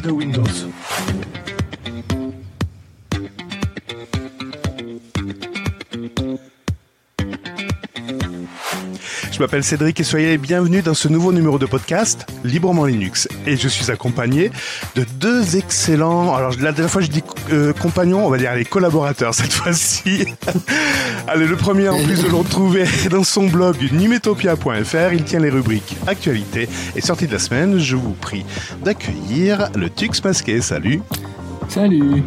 de Windows. Je m'appelle Cédric et soyez les bienvenus dans ce nouveau numéro de podcast Librement Linux. Et je suis accompagné de deux excellents. Alors la dernière fois je dis euh, compagnons, on va dire les collaborateurs cette fois-ci. Allez, le premier en plus de le retrouver dans son blog numetopia.fr. Il tient les rubriques actualité et sortie de la semaine. Je vous prie d'accueillir le Tux masqué. Salut. Salut.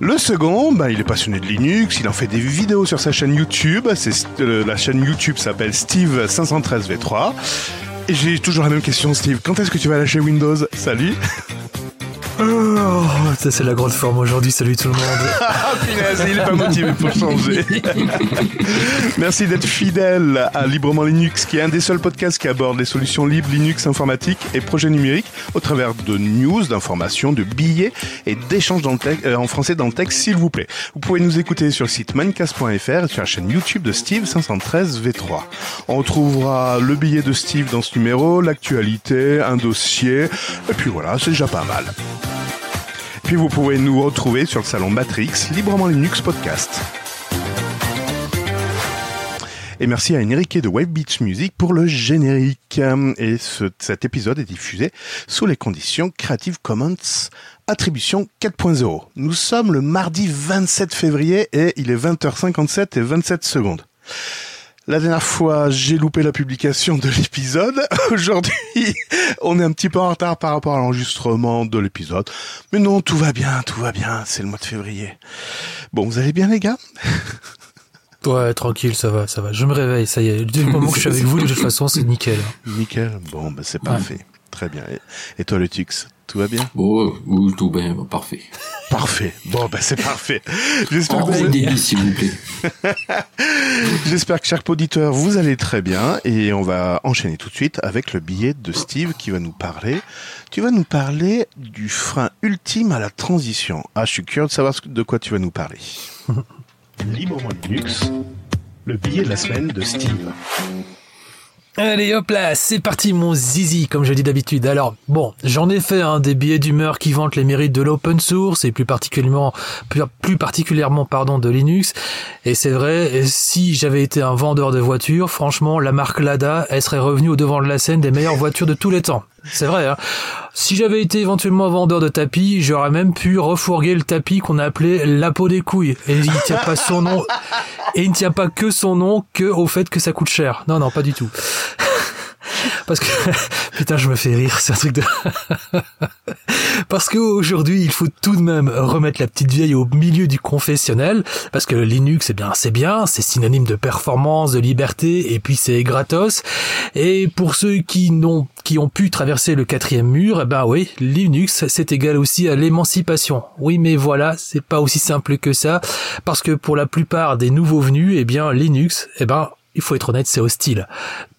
Le second, bah, il est passionné de Linux, il en fait des vidéos sur sa chaîne YouTube. C'est, euh, la chaîne YouTube s'appelle Steve513v3. Et j'ai toujours la même question, Steve. Quand est-ce que tu vas lâcher Windows? Salut Oh, ça c'est la grande forme aujourd'hui, salut tout le monde. ah punaise, il est pas motivé pour changer. Merci d'être fidèle à Librement Linux, qui est un des seuls podcasts qui aborde les solutions libres Linux informatique et projets numériques au travers de news, d'informations, de billets et d'échanges euh, en français dans le texte, s'il vous plaît. Vous pouvez nous écouter sur le site mancast.fr et sur la chaîne YouTube de Steve 513 V3. On retrouvera le billet de Steve dans ce numéro, l'actualité, un dossier, et puis voilà, c'est déjà pas mal. Puis vous pouvez nous retrouver sur le salon Matrix, librement Linux Podcast. Et merci à Enrique de Wave Beach Music pour le générique. Et cet épisode est diffusé sous les conditions Creative Commons Attribution 4.0. Nous sommes le mardi 27 février et il est 20h57 et 27 secondes. La dernière fois, j'ai loupé la publication de l'épisode. Aujourd'hui, on est un petit peu en retard par rapport à l'enregistrement de l'épisode. Mais non, tout va bien, tout va bien. C'est le mois de février. Bon, vous allez bien, les gars? Ouais, tranquille, ça va, ça va. Je me réveille, ça y est. Du moment que je suis avec vous, de toute façon, c'est nickel. Nickel. Bon, bah, c'est parfait. Très bien. Et toi, le Tux tout va bien Oh, tout bien, parfait. Parfait. Bon, ben c'est parfait. J'espère que s'il vous plaît. J'espère que, chaque auditeur, vous allez très bien. Et on va enchaîner tout de suite avec le billet de Steve qui va nous parler. Tu vas nous parler du frein ultime à la transition. Ah, je suis curieux de savoir de quoi tu vas nous parler. Librement Linux, le billet de la semaine de Steve. Allez hop là, c'est parti mon zizi, comme je dis d'habitude. Alors bon, j'en ai fait un des billets d'humeur qui vantent les mérites de l'open source et plus particulièrement, plus, particulièrement pardon de Linux. Et c'est vrai, si j'avais été un vendeur de voitures, franchement, la marque Lada, elle serait revenue au devant de la scène des meilleures voitures de tous les temps. C'est vrai. Hein si j'avais été éventuellement vendeur de tapis, j'aurais même pu refourguer le tapis qu'on a appelé la peau des couilles. Et il ne tient pas son nom. Et il ne tient pas que son nom que au fait que ça coûte cher. Non, non, pas du tout. Parce que, putain, je me fais rire, c'est un truc de... parce qu'aujourd'hui, il faut tout de même remettre la petite vieille au milieu du confessionnel, parce que Linux, c'est bien, c'est bien, c'est synonyme de performance, de liberté, et puis c'est gratos. Et pour ceux qui n'ont, qui ont pu traverser le quatrième mur, eh ben oui, Linux, c'est égal aussi à l'émancipation. Oui, mais voilà, c'est pas aussi simple que ça, parce que pour la plupart des nouveaux venus, eh bien, Linux, eh ben, il faut être honnête, c'est hostile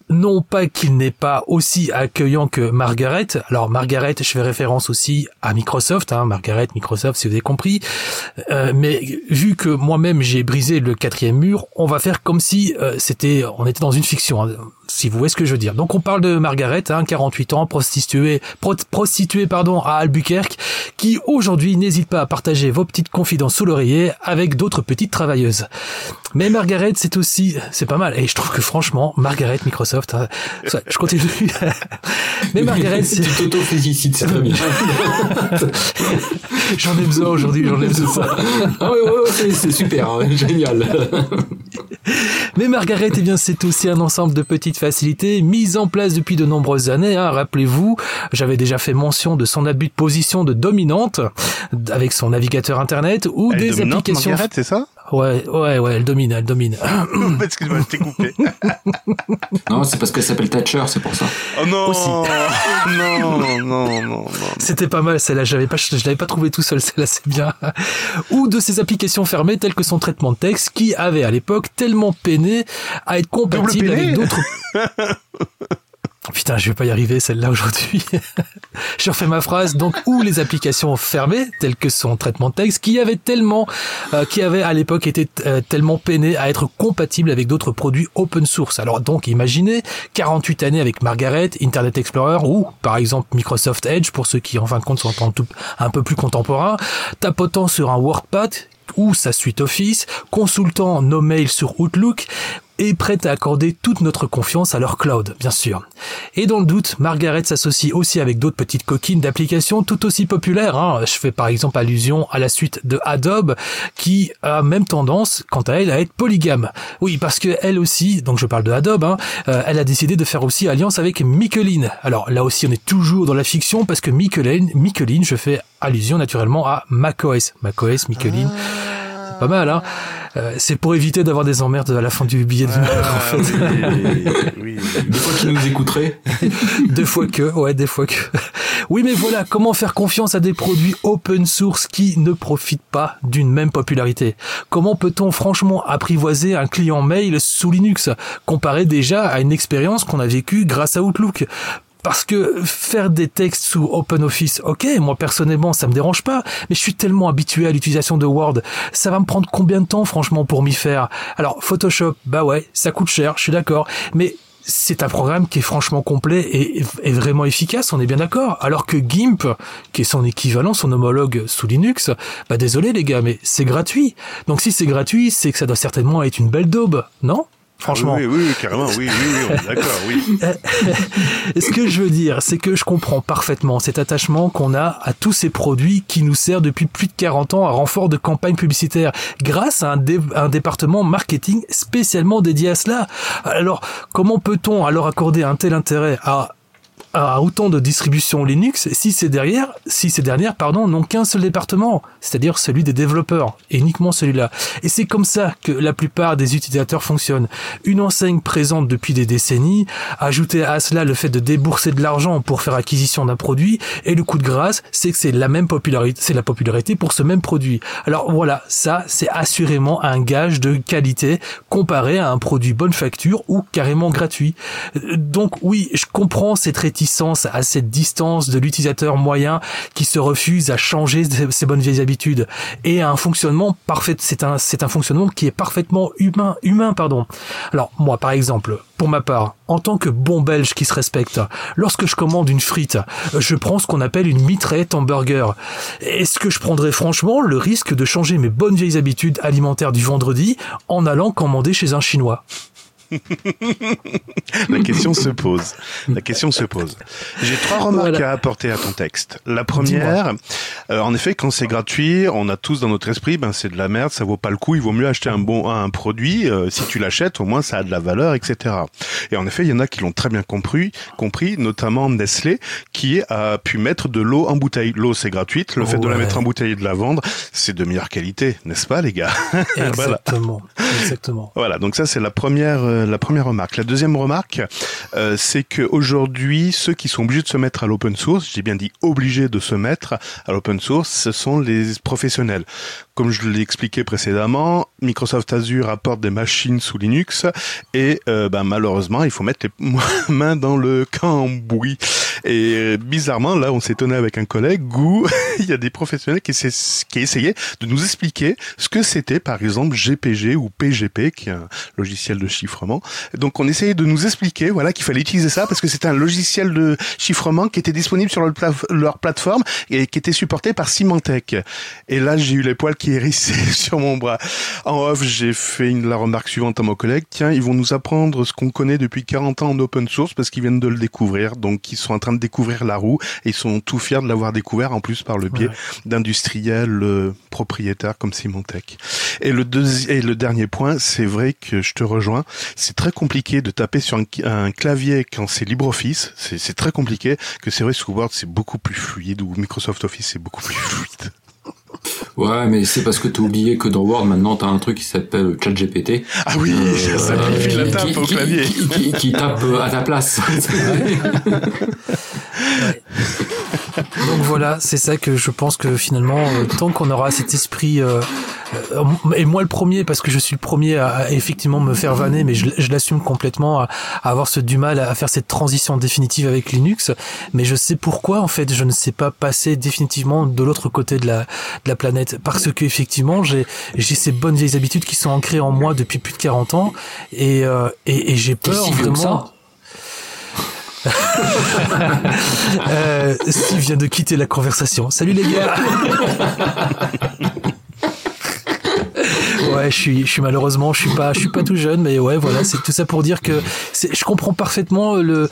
non pas qu'il n'est pas aussi accueillant que Margaret. Alors Margaret, je fais référence aussi à Microsoft, hein, Margaret, Microsoft, si vous avez compris. Euh, mais vu que moi-même j'ai brisé le quatrième mur, on va faire comme si euh, c'était, on était dans une fiction. Hein si vous voyez ce que je veux dire. Donc on parle de Margaret, hein, 48 ans, prostituée, prostituée pardon, à Albuquerque, qui aujourd'hui n'hésite pas à partager vos petites confidences sous l'oreiller avec d'autres petites travailleuses. Mais Margaret, c'est aussi, c'est pas mal. Et je trouve que franchement, Margaret Microsoft, hein, je continue. Mais Margaret, c'est... Tu t'auto-félicites, c'est très bien. j'en ai besoin aujourd'hui, j'en ai besoin. ah ouais, ouais, c'est super, hein, génial. Mais Margaret, eh bien, c'est aussi un ensemble de petites facilités mises en place depuis de nombreuses années. Hein. Rappelez-vous, j'avais déjà fait mention de son abus de position de dominante avec son navigateur internet ou des applications. Margaret, c'est ça? Ouais, ouais, ouais, elle domine, elle domine. Excuse-moi, je t'ai coupé. non, c'est parce qu'elle s'appelle Thatcher, c'est pour ça. Oh non Non, non, non, non. C'était pas mal, celle-là. J'avais pas, je l'avais pas trouvé tout seul, celle-là, c'est bien. Ou de ces applications fermées telles que son traitement de texte qui avait à l'époque tellement peiné à être compatible avec d'autres. Putain, je vais pas y arriver celle-là aujourd'hui. je refais ma phrase. Donc, où les applications fermées, telles que son traitement de texte, qui avait tellement, euh, qui avait à l'époque été euh, tellement peiné à être compatible avec d'autres produits open source. Alors donc, imaginez 48 années avec Margaret, Internet Explorer ou, par exemple, Microsoft Edge pour ceux qui, en fin de compte, sont un peu plus contemporains, tapotant sur un WorkPad ou sa suite Office, consultant nos mails sur Outlook et prête à accorder toute notre confiance à leur cloud, bien sûr. Et dans le doute, Margaret s'associe aussi avec d'autres petites coquines d'applications tout aussi populaires. Hein. Je fais par exemple allusion à la suite de Adobe, qui a même tendance, quant à elle, à être polygame. Oui, parce que elle aussi, donc je parle de Adobe, hein, euh, elle a décidé de faire aussi alliance avec Michelin. Alors là aussi, on est toujours dans la fiction parce que Michelin, Michelin, je fais allusion naturellement à macOS. macOS, Michelin. C'est pas mal, hein euh, c'est pour éviter d'avoir des emmerdes à la fin du billet de en fait. Oui, Deux fois qu'ils nous écouteraient. Deux fois que, ouais, des fois que. Oui, mais voilà, comment faire confiance à des produits open source qui ne profitent pas d'une même popularité? Comment peut-on franchement apprivoiser un client mail sous Linux, comparé déjà à une expérience qu'on a vécue grâce à Outlook? Parce que faire des textes sous OpenOffice, ok, moi personnellement ça me dérange pas, mais je suis tellement habitué à l'utilisation de Word, ça va me prendre combien de temps franchement pour m'y faire? Alors Photoshop, bah ouais, ça coûte cher, je suis d'accord, mais c'est un programme qui est franchement complet et, vraiment efficace, on est bien d'accord. Alors que GIMP, qui est son équivalent, son homologue sous Linux, bah désolé les gars, mais c'est gratuit. Donc si c'est gratuit, c'est que ça doit certainement être une belle daube, non? Franchement. oui, oui, carrément, oui, oui, oui, d'accord, oui. Ce que je veux dire, c'est que je comprends parfaitement cet attachement qu'on a à tous ces produits qui nous servent depuis plus de 40 ans à renfort de campagne publicitaire, grâce à un, un département marketing spécialement dédié à cela. Alors, comment peut-on alors accorder un tel intérêt à à autant de distributions Linux si ces derrière, si ces dernières, pardon, n'ont qu'un seul département, c'est-à-dire celui des développeurs, et uniquement celui-là. Et c'est comme ça que la plupart des utilisateurs fonctionnent. Une enseigne présente depuis des décennies, ajouter à cela le fait de débourser de l'argent pour faire acquisition d'un produit, et le coup de grâce, c'est que c'est la même popularité, c'est la popularité pour ce même produit. Alors voilà, ça, c'est assurément un gage de qualité comparé à un produit bonne facture ou carrément gratuit. Donc oui, je comprends cette réticence à cette distance de l'utilisateur moyen qui se refuse à changer ses bonnes vieilles habitudes et à un fonctionnement parfait. C'est un, c'est un fonctionnement qui est parfaitement humain, humain, pardon. Alors, moi, par exemple, pour ma part, en tant que bon belge qui se respecte, lorsque je commande une frite, je prends ce qu'on appelle une mitraillette en burger. Est-ce que je prendrais franchement le risque de changer mes bonnes vieilles habitudes alimentaires du vendredi en allant commander chez un chinois? La question se pose. La question se pose. J'ai trois remarques à apporter à ton texte. La première, euh, en effet, quand c'est gratuit, on a tous dans notre esprit, ben c'est de la merde, ça vaut pas le coup. Il vaut mieux acheter un bon un produit. Euh, si tu l'achètes, au moins ça a de la valeur, etc. Et en effet, il y en a qui l'ont très bien compris, compris, notamment Nestlé, qui a pu mettre de l'eau en bouteille. L'eau c'est gratuite. Le fait de la mettre en bouteille et de la vendre, c'est de meilleure qualité, n'est-ce pas, les gars? Exactement. Exactement. Voilà. Donc ça c'est la première euh, la première remarque. La deuxième remarque, euh, c'est que aujourd'hui, ceux qui sont obligés de se mettre à l'open source, j'ai bien dit obligés de se mettre à l'open source, ce sont les professionnels. Comme je l'ai expliqué précédemment, Microsoft Azure apporte des machines sous Linux et euh, ben, malheureusement, il faut mettre les mains dans le cambouis. Et bizarrement, là, on s'étonnait avec un collègue où il y a des professionnels qui, qui essayaient de nous expliquer ce que c'était, par exemple, GPG ou PGP, qui est un logiciel de chiffrement. Donc, on essayait de nous expliquer, voilà, qu'il fallait utiliser ça parce que c'était un logiciel de chiffrement qui était disponible sur leur, plateforme et qui était supporté par Symantec. Et là, j'ai eu les poils qui hérissaient sur mon bras. En off, j'ai fait une, la remarque suivante à mon collègue. Tiens, ils vont nous apprendre ce qu'on connaît depuis 40 ans en open source parce qu'ils viennent de le découvrir. Donc, ils sont en train de découvrir la roue et ils sont tout fiers de l'avoir découvert en plus par le biais d'industriels euh, propriétaires comme Symantec. Et le, et le dernier point, c'est vrai que je te rejoins, c'est très compliqué de taper sur un, clavier quand c'est LibreOffice, c'est très compliqué, que c'est vrai sous Word c'est beaucoup plus fluide ou Microsoft Office c'est beaucoup plus fluide. Ouais, mais c'est parce que t'as oublié que dans Word, maintenant, t'as un truc qui s'appelle ChatGPT. Ah oui, euh, ça simplifie la tape au clavier. Qui, qui, tape à ta place. Donc voilà, c'est ça que je pense que finalement, euh, tant qu'on aura cet esprit, euh, euh, et moi le premier, parce que je suis le premier à, à effectivement me faire vanner, mais je, je l'assume complètement, à, à avoir ce du mal à faire cette transition définitive avec Linux, mais je sais pourquoi en fait je ne sais pas passer définitivement de l'autre côté de la, de la planète, parce que effectivement j'ai j'ai ces bonnes vieilles habitudes qui sont ancrées en moi depuis plus de 40 ans, et, euh, et, et j'ai peur si vieux que vraiment... ça Euh, Steve vient de quitter la conversation. Salut les gars. Ouais, je suis, je suis malheureusement, je suis pas, je suis pas tout jeune, mais ouais, voilà, c'est tout ça pour dire que je comprends parfaitement le,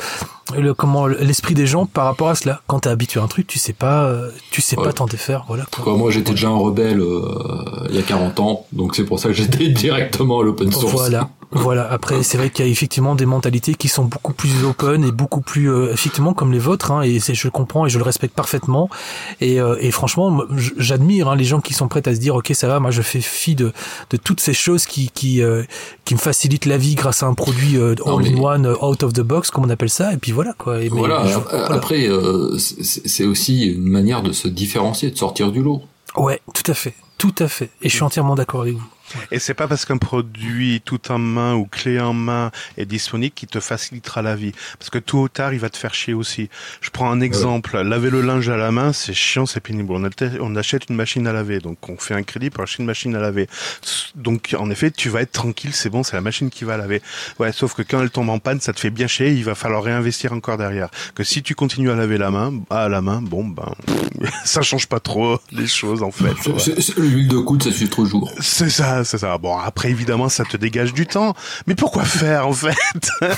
le comment l'esprit des gens par rapport à cela. Quand t'es habitué à un truc, tu sais pas, euh, tu sais Ouais. pas t'en défaire, voilà. Quoi. Quoi, moi j'étais déjà un rebelle euh, il y a 40 ans, donc c'est pour ça que j'étais directement à l'open source. Voilà, voilà. Après, c'est vrai qu'il y a effectivement des mentalités qui sont beaucoup plus open et beaucoup plus euh, effectivement comme les vôtres. Hein, et c'est, je le comprends et je le respecte parfaitement. Et, euh, et franchement, j'admire hein, les gens qui sont prêts à se dire, ok, ça va, moi je fais fi de, de toutes ces choses qui qui euh, qui me facilitent la vie grâce à un produit euh, Non, all in mais- one, euh, out of the box, comme on appelle ça. Et puis voilà quoi. Et Voilà, euh, voilà. après euh, c'est c'est aussi une manière de se différencier, de sortir du lot. Ouais, tout à fait, tout à fait. Et je suis entièrement d'accord avec vous. Et c'est pas parce qu'un produit tout en main ou clé en main est disponible qui te facilitera la vie. Parce que tôt ou tard, il va te faire chier aussi. Je prends un exemple. Laver le linge à la main, c'est chiant, c'est pénible. On, achète une machine à laver. Donc, on fait un crédit pour acheter une machine à laver. Donc, en effet, tu vas être tranquille, c'est bon, c'est la machine qui va laver. Ouais, sauf que quand elle tombe en panne, ça te fait bien chier, il va falloir réinvestir encore derrière. Que si tu continues à laver la main, à la main, bon, ben, ça change pas trop les choses, en fait. L'huile de coude, ça suit toujours. C'est ça, c'est ça. Bon, après, évidemment, ça te dégage du temps. Mais pourquoi faire, en fait?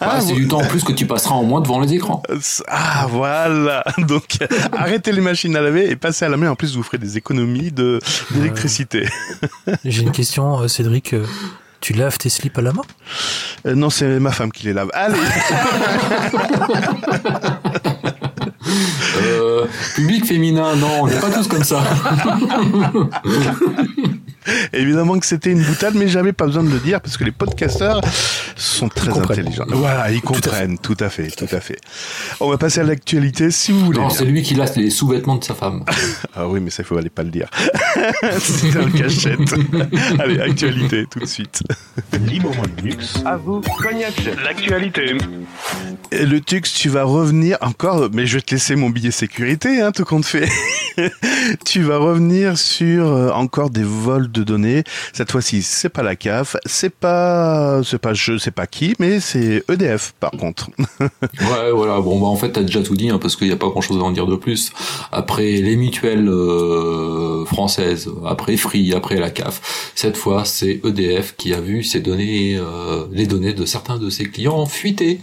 Ah, c'est vous- du temps en plus que tu passeras en moins devant les écrans. Ah, voilà. Donc, arrêtez les machines à laver et passez à la main. En plus, vous ferez des économies de d'électricité. J'ai une question, euh, Cédric. euh, Tu laves tes slips à la main? Euh, non, c'est ma femme qui les lave. Allez Euh, public féminin, non, on n'est pas tous comme ça. Évidemment que c'était une boutade, mais j'avais pas besoin de le dire parce que les podcasteurs sont très intelligents. Voilà, ils comprennent. Tout à fait, tout à fait. On va passer à l'actualité, si vous voulez. Non, c'est lui qui lasse les sous-vêtements de sa femme. Ah oui, mais ça, il faut aller pas le dire. c'est un cachette. Allez, actualité, tout de suite. Librement Linux. À vous, Cognac. L'actualité. Et le Tux, tu vas revenir encore, mais je vais te laisser mon billet sécurité, hein, tout compte fait. Tu vas revenir sur euh, encore des vols de données. Cette fois-ci, c'est pas la CAF, c'est pas, c'est pas je sais pas qui, mais c'est EDF par contre. Ouais, voilà. Bon, bah en fait, t'as déjà tout dit, hein, parce qu'il n'y a pas grand-chose à en dire de plus. Après les mutuelles euh, françaises, après Free, après la CAF, cette fois, c'est EDF qui a vu ses données, euh, les données de certains de ses clients fuiter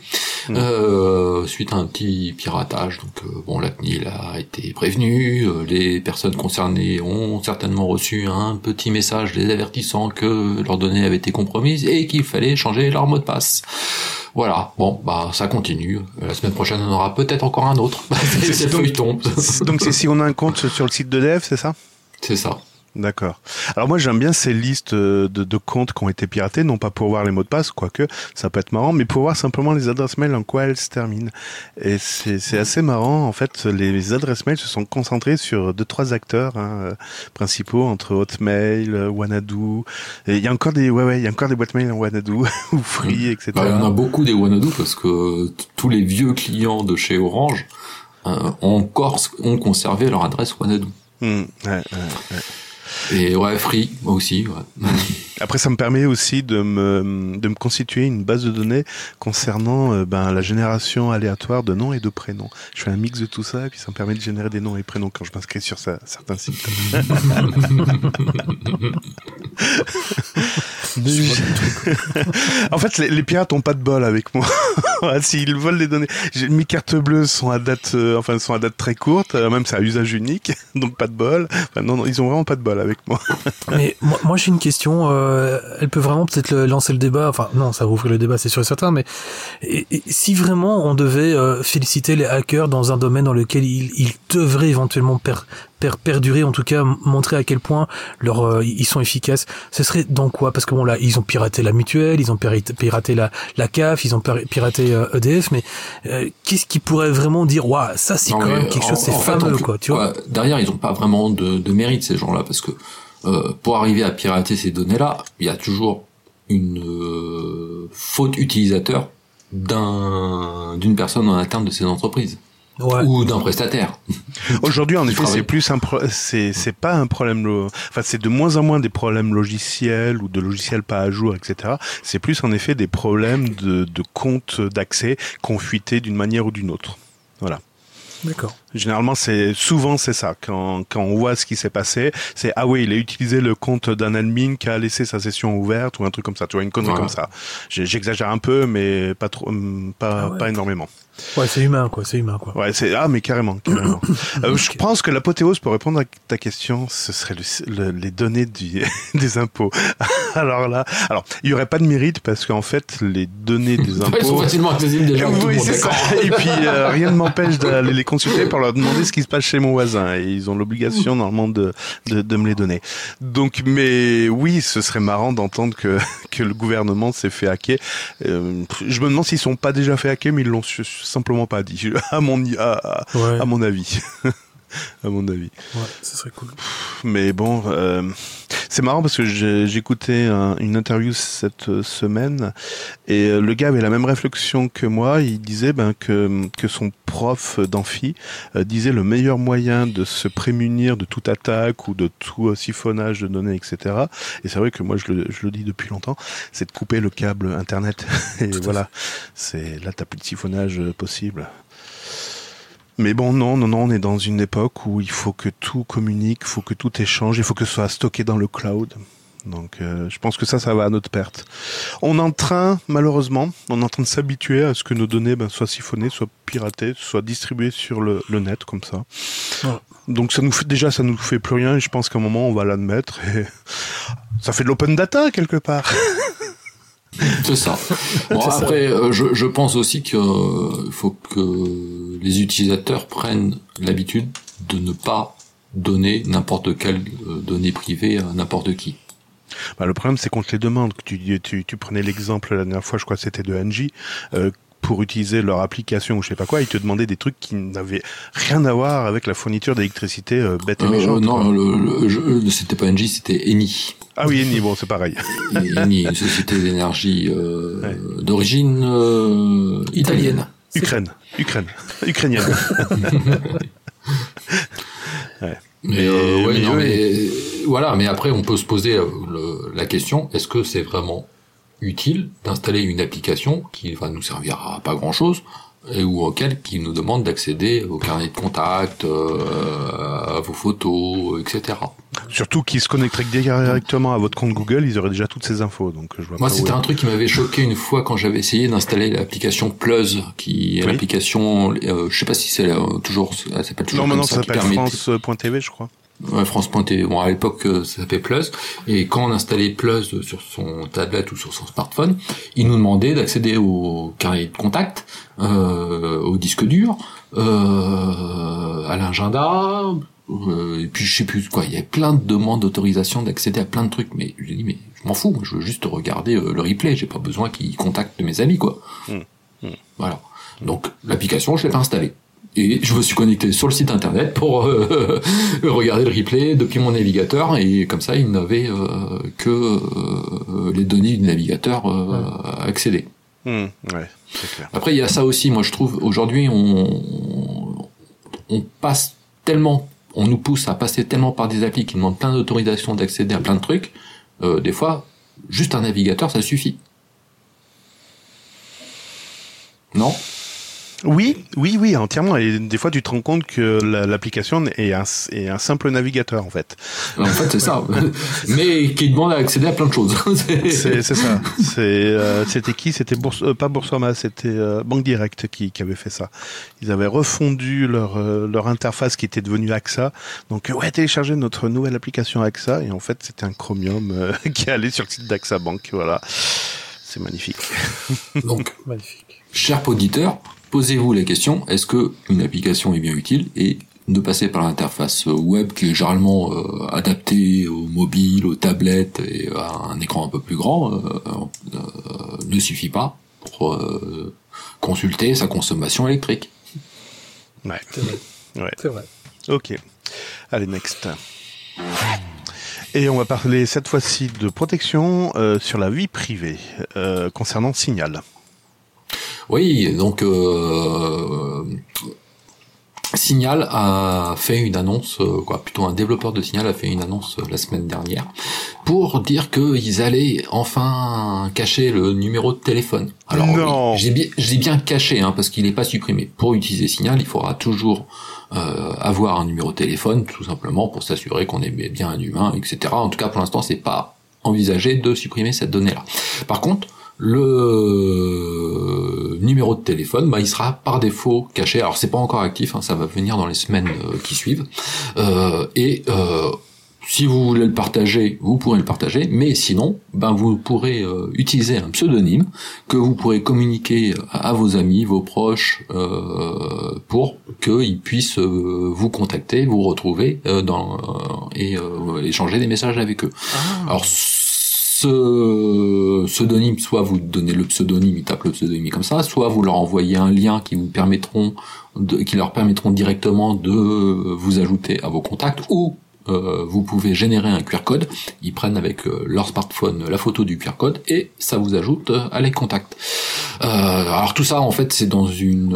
Mm. euh, suite à un petit piratage. Donc, bon, la CNIL a été prévenue. les personnes concernées ont certainement reçu un petit message les avertissant que leurs données avaient été compromises et qu'il fallait changer leur mot de passe. Voilà, bon, bah ça continue. La semaine prochaine, on aura peut-être encore un autre. c'est donc- feuilleton. Donc c'est si on a un compte sur le site d'EDF, c'est ça? C'est ça. D'accord. Alors moi j'aime bien ces listes euh, de, de comptes qui ont été piratés, non pas pour voir les mots de passe, quoique ça peut être marrant, mais pour voir simplement les adresses mail en quoi elles se terminent. Et c'est assez marrant, en fait, les adresses mail se sont concentrées sur deux trois acteurs hein, euh, principaux entre Hotmail, euh, Wanadu. Et il y a encore des ouais ouais, il y a encore des boîtes mail en Wanadu ou Free, etc. Bah, il y en a beaucoup des Wanadu parce que tous les vieux clients de chez Orange euh, ont encore ont conservé leur adresse Wanadu. Hmm, ouais, ouais, ouais. Et ouais, Free aussi. Ouais. Après, ça me permet aussi de me, de me constituer une base de données concernant euh, ben, la génération aléatoire de noms et de prénoms. Je fais un mix de tout ça et puis ça me permet de générer des noms et prénoms quand je m'inscris sur ça- certains sites. en fait, les, les pirates ont pas de bol avec moi. S'ils volent des données, mes cartes bleues sont à date, euh, enfin sont à date très courte, euh, même c'est à usage unique, donc pas de bol. Enfin, non, non, ils ont vraiment pas de bol avec moi. Mais moi, moi j'ai une question. euh, elle peut vraiment peut-être lancer le débat. Enfin, non, ça va ouvrir le débat, c'est sûr et certain. Mais et- et si vraiment on devait féliciter les hackers dans un domaine dans lequel ils, ils devraient éventuellement per- perdurer, en tout cas montrer à quel point leur euh, ils sont efficaces. Ce serait dans quoi? Parce que bon là, ils ont piraté la mutuelle, ils ont piraté la la CAF, ils ont piraté EDF, e mais qu'est-ce qui pourrait vraiment dire waouh, ça c'est quand même quelque chose, c'est fameux quoi, tu vois? Derrière, ils ont pas vraiment de, de mérite ces gens-là parce que pour arriver à pirater ces données-là, il y a toujours une faute utilisateur d'un d'une personne en interne de ces entreprises. Ou d'un prestataire. Aujourd'hui, en effet, c'est plus un c'est c'est pas un problème, enfin c'est de moins en moins des problèmes logiciels ou de logiciels pas à jour, etc. C'est plus en effet des problèmes de de comptes d'accès confuités d'une manière ou d'une autre. Voilà. D'accord. Généralement, c'est souvent c'est ça. Quand, quand on voit ce qui s'est passé, c'est ah oui, il a utilisé le compte d'un admin qui a laissé sa session ouverte ou un truc comme ça. Tu vois une connerie comme ça. J'exagère un peu, mais pas trop, pas, ah pas énormément. Ouais, c'est humain, quoi. C'est humain, quoi. Ouais, c'est ah, mais carrément, carrément. euh, je pense que l'apothéose pour répondre à ta question, ce serait le, les données du, des impôts. alors là, alors il y aurait pas de mérite parce qu'en fait, les données des impôts Ils sont facilement accessibles déjà. Oui, c'est ça. Et puis euh, rien ne m'empêche d'aller les consulter pour leur demander ce qui se passe chez mon voisin. Et ils ont l'obligation normalement de, de, de me les donner. Donc, mais oui, ce serait marrant d'entendre que que le gouvernement s'est fait hacker. Euh, je me demande s'ils sont pas déjà fait hacker, mais ils l'ont simplement pas dit, à mon, à, à mon avis. à mon avis. Ouais, ce serait cool. Mais bon, euh, c'est marrant parce que j'écoutais une interview cette euh, semaine et euh, le gars avait la même réflexion que moi. Il disait ben que que son prof d'amphi disait le meilleur moyen de se prémunir de toute attaque ou de tout siphonnage de données, etc. Et c'est vrai que moi je le, je le dis depuis longtemps, c'est de couper le câble internet. et voilà, c'est là t'as plus de siphonnage possible. Mais bon, non, non, non, on est dans une époque où il faut que tout communique, il faut que tout échange, il faut que ce soit stocké dans le cloud. Donc, euh, je pense que ça, ça va à notre perte. On est en train, malheureusement, on est en train de s'habituer à ce que nos données ben, soient siphonnées, soient piratées, soient distribuées sur le, net comme ça. Donc, ça nous fait déjà, ça nous fait plus rien. Et je pense qu'à un moment, on va l'admettre. Et ça fait de l'open data quelque part. C'est ça. Bon, après, euh, je, je, pense aussi qu'il euh, faut que les utilisateurs prennent l'habitude de ne pas donner n'importe quelle euh, donnée privée à n'importe qui. Bah, le problème, c'est qu'on te les demande. Tu, tu, tu prenais l'exemple la dernière fois, je crois que c'était de Angie. Euh, pour utiliser leur application ou je sais pas quoi, ils te demandaient des trucs qui n'avaient rien à voir avec la fourniture d'électricité bête et méchante. non, le, le, c'était pas Engie, c'était Eni. Ah oui, Eni, bon, c'est pareil. Eni, une société d'énergie euh, d'origine euh, italienne. Ukraine, Ukraine, ukrainienne. ouais. Mais, euh, mais, non, mais, voilà. Mais après, on peut se poser la question est-ce que c'est vraiment utile d'installer une application qui va nous servir à pas grand chose et ou auquel qui nous demande d'accéder au carnet de contact, euh, à vos photos, etc. Surtout qu'ils se connecteraient directement à votre compte Google, ils auraient déjà toutes ces infos. Donc je vois Moi, c'était un truc qui m'avait choqué une fois quand j'avais essayé d'installer l'application Plus, qui est l'application, euh, je sais pas si c'est euh, toujours, elle s'appelle toujours non, comme ça, ça s'appelle France.tv, je crois. Ouais, France.tv. Bon, à l'époque, euh, ça s'appelait Plus. Et quand on installait Plus sur son tablette ou sur son smartphone, il nous demandait d'accéder au carnet de contact, euh, au disque dur, euh, à l'agenda, euh, et puis je sais plus quoi. Il y a plein de demandes d'autorisation d'accéder à plein de trucs. Mais je dis, mais je m'en fous. Moi, je veux juste regarder euh, le replay. J'ai pas besoin qu'il contacte mes amis, quoi. Mmh. Mmh. Voilà. Donc l'application, je l'ai pas installée et je me suis connecté sur le site internet pour euh, regarder le replay depuis mon navigateur et comme ça il n'avait euh, que euh, les données du navigateur à accéder. Mmh, ouais, clair. Après il y a ça aussi, moi je trouve aujourd'hui on, on passe tellement, on nous pousse à passer tellement par des applis qui demandent plein d'autorisations d'accéder à plein de trucs, des fois juste un navigateur ça suffit. Non? Oui, oui, oui, entièrement. Et des fois, tu te rends compte que l'application est un, est un simple navigateur, en fait. En fait, c'est ça. Mais qui demande à accéder à plein de choses. c'est ça. Euh, c'était qui? C'était Bourse, euh, pas Boursorama, c'était euh, Banque Direct qui, qui avait fait ça. Ils avaient refondu leur, leur interface qui était devenue AXA. Donc, ouais, télécharger notre nouvelle application AXA. Et en fait, c'était un Chromium qui allait sur le site d'AXA Bank. Voilà. C'est magnifique. Donc, magnifique. Cher auditeur, posez-vous la question est-ce que une application est bien utile et de passer par l'interface web qui est généralement euh, adaptée au mobile, aux tablettes et à un écran un peu plus grand euh, euh, ne suffit pas pour consulter sa consommation électrique. Ouais. C'est vrai. Ouais. C'est vrai. Ok. Allez, next. Et on va parler cette fois-ci de protection euh, sur la vie privée euh, concernant Signal. Oui, donc euh, Signal a fait une annonce, euh, quoi, plutôt un développeur de Signal a fait une annonce euh, la semaine dernière pour dire qu'ils allaient enfin cacher le numéro de téléphone. Alors, oui, j'ai bien, caché, hein, parce qu'il n'est pas supprimé. Pour utiliser Signal, il faudra toujours euh, avoir un numéro de téléphone, tout simplement pour s'assurer qu'on est bien un humain, etc. En tout cas, pour l'instant, c'est pas envisagé de supprimer cette donnée-là. Par contre, le numéro de téléphone, bah, il sera par défaut caché. Alors c'est pas encore actif, hein, ça va venir dans les semaines euh, qui suivent. Euh, et euh, si vous voulez le partager, vous pourrez le partager. Mais sinon, ben vous pourrez euh, utiliser un pseudonyme que vous pourrez communiquer à vos amis, vos proches, euh, pour qu'ils puissent euh, vous contacter, vous retrouver euh, dans, euh, et euh, échanger des messages avec eux. Alors ce pseudonyme, soit vous donnez le pseudonyme, ils tapent le pseudonyme comme ça, soit vous leur envoyez un lien qui vous permettront de, qui leur permettront directement de vous ajouter à vos contacts, ou euh, vous pouvez générer un QR code. Ils prennent avec euh, leur smartphone la photo du QR code et ça vous ajoute euh, à les contacts. Alors tout ça, en fait, c'est dans une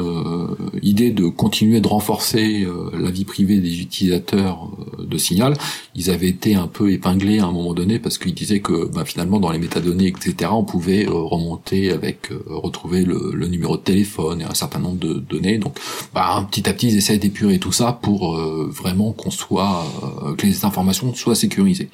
idée de continuer de renforcer la vie privée des utilisateurs de Signal. Ils avaient été un peu épinglés à un moment donné parce qu'ils disaient que bah, finalement dans les métadonnées, etc., on pouvait remonter avec retrouver le, le numéro de téléphone et un certain nombre de données. Donc, bah, petit à petit, ils essaient d'épurer tout ça pour vraiment qu'on soit que les informations soient sécurisées.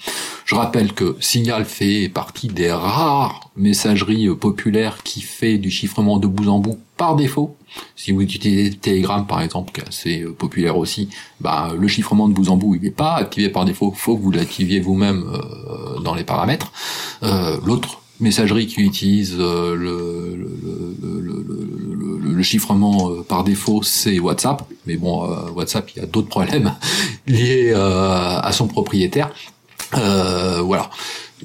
Je rappelle que Signal fait partie des rares messageries populaires qui fait du chiffrement de bout en bout par défaut. Si vous utilisez Telegram par exemple, qui est assez euh, populaire aussi, bah, le chiffrement de bout en bout il n'est pas activé par défaut, faut que vous l'activiez vous-même euh, dans les paramètres. Euh, L'autre messagerie qui utilise euh, le, chiffrement euh, par défaut, c'est WhatsApp. Mais bon, euh, WhatsApp, il y a d'autres problèmes liés à son propriétaire. Voilà.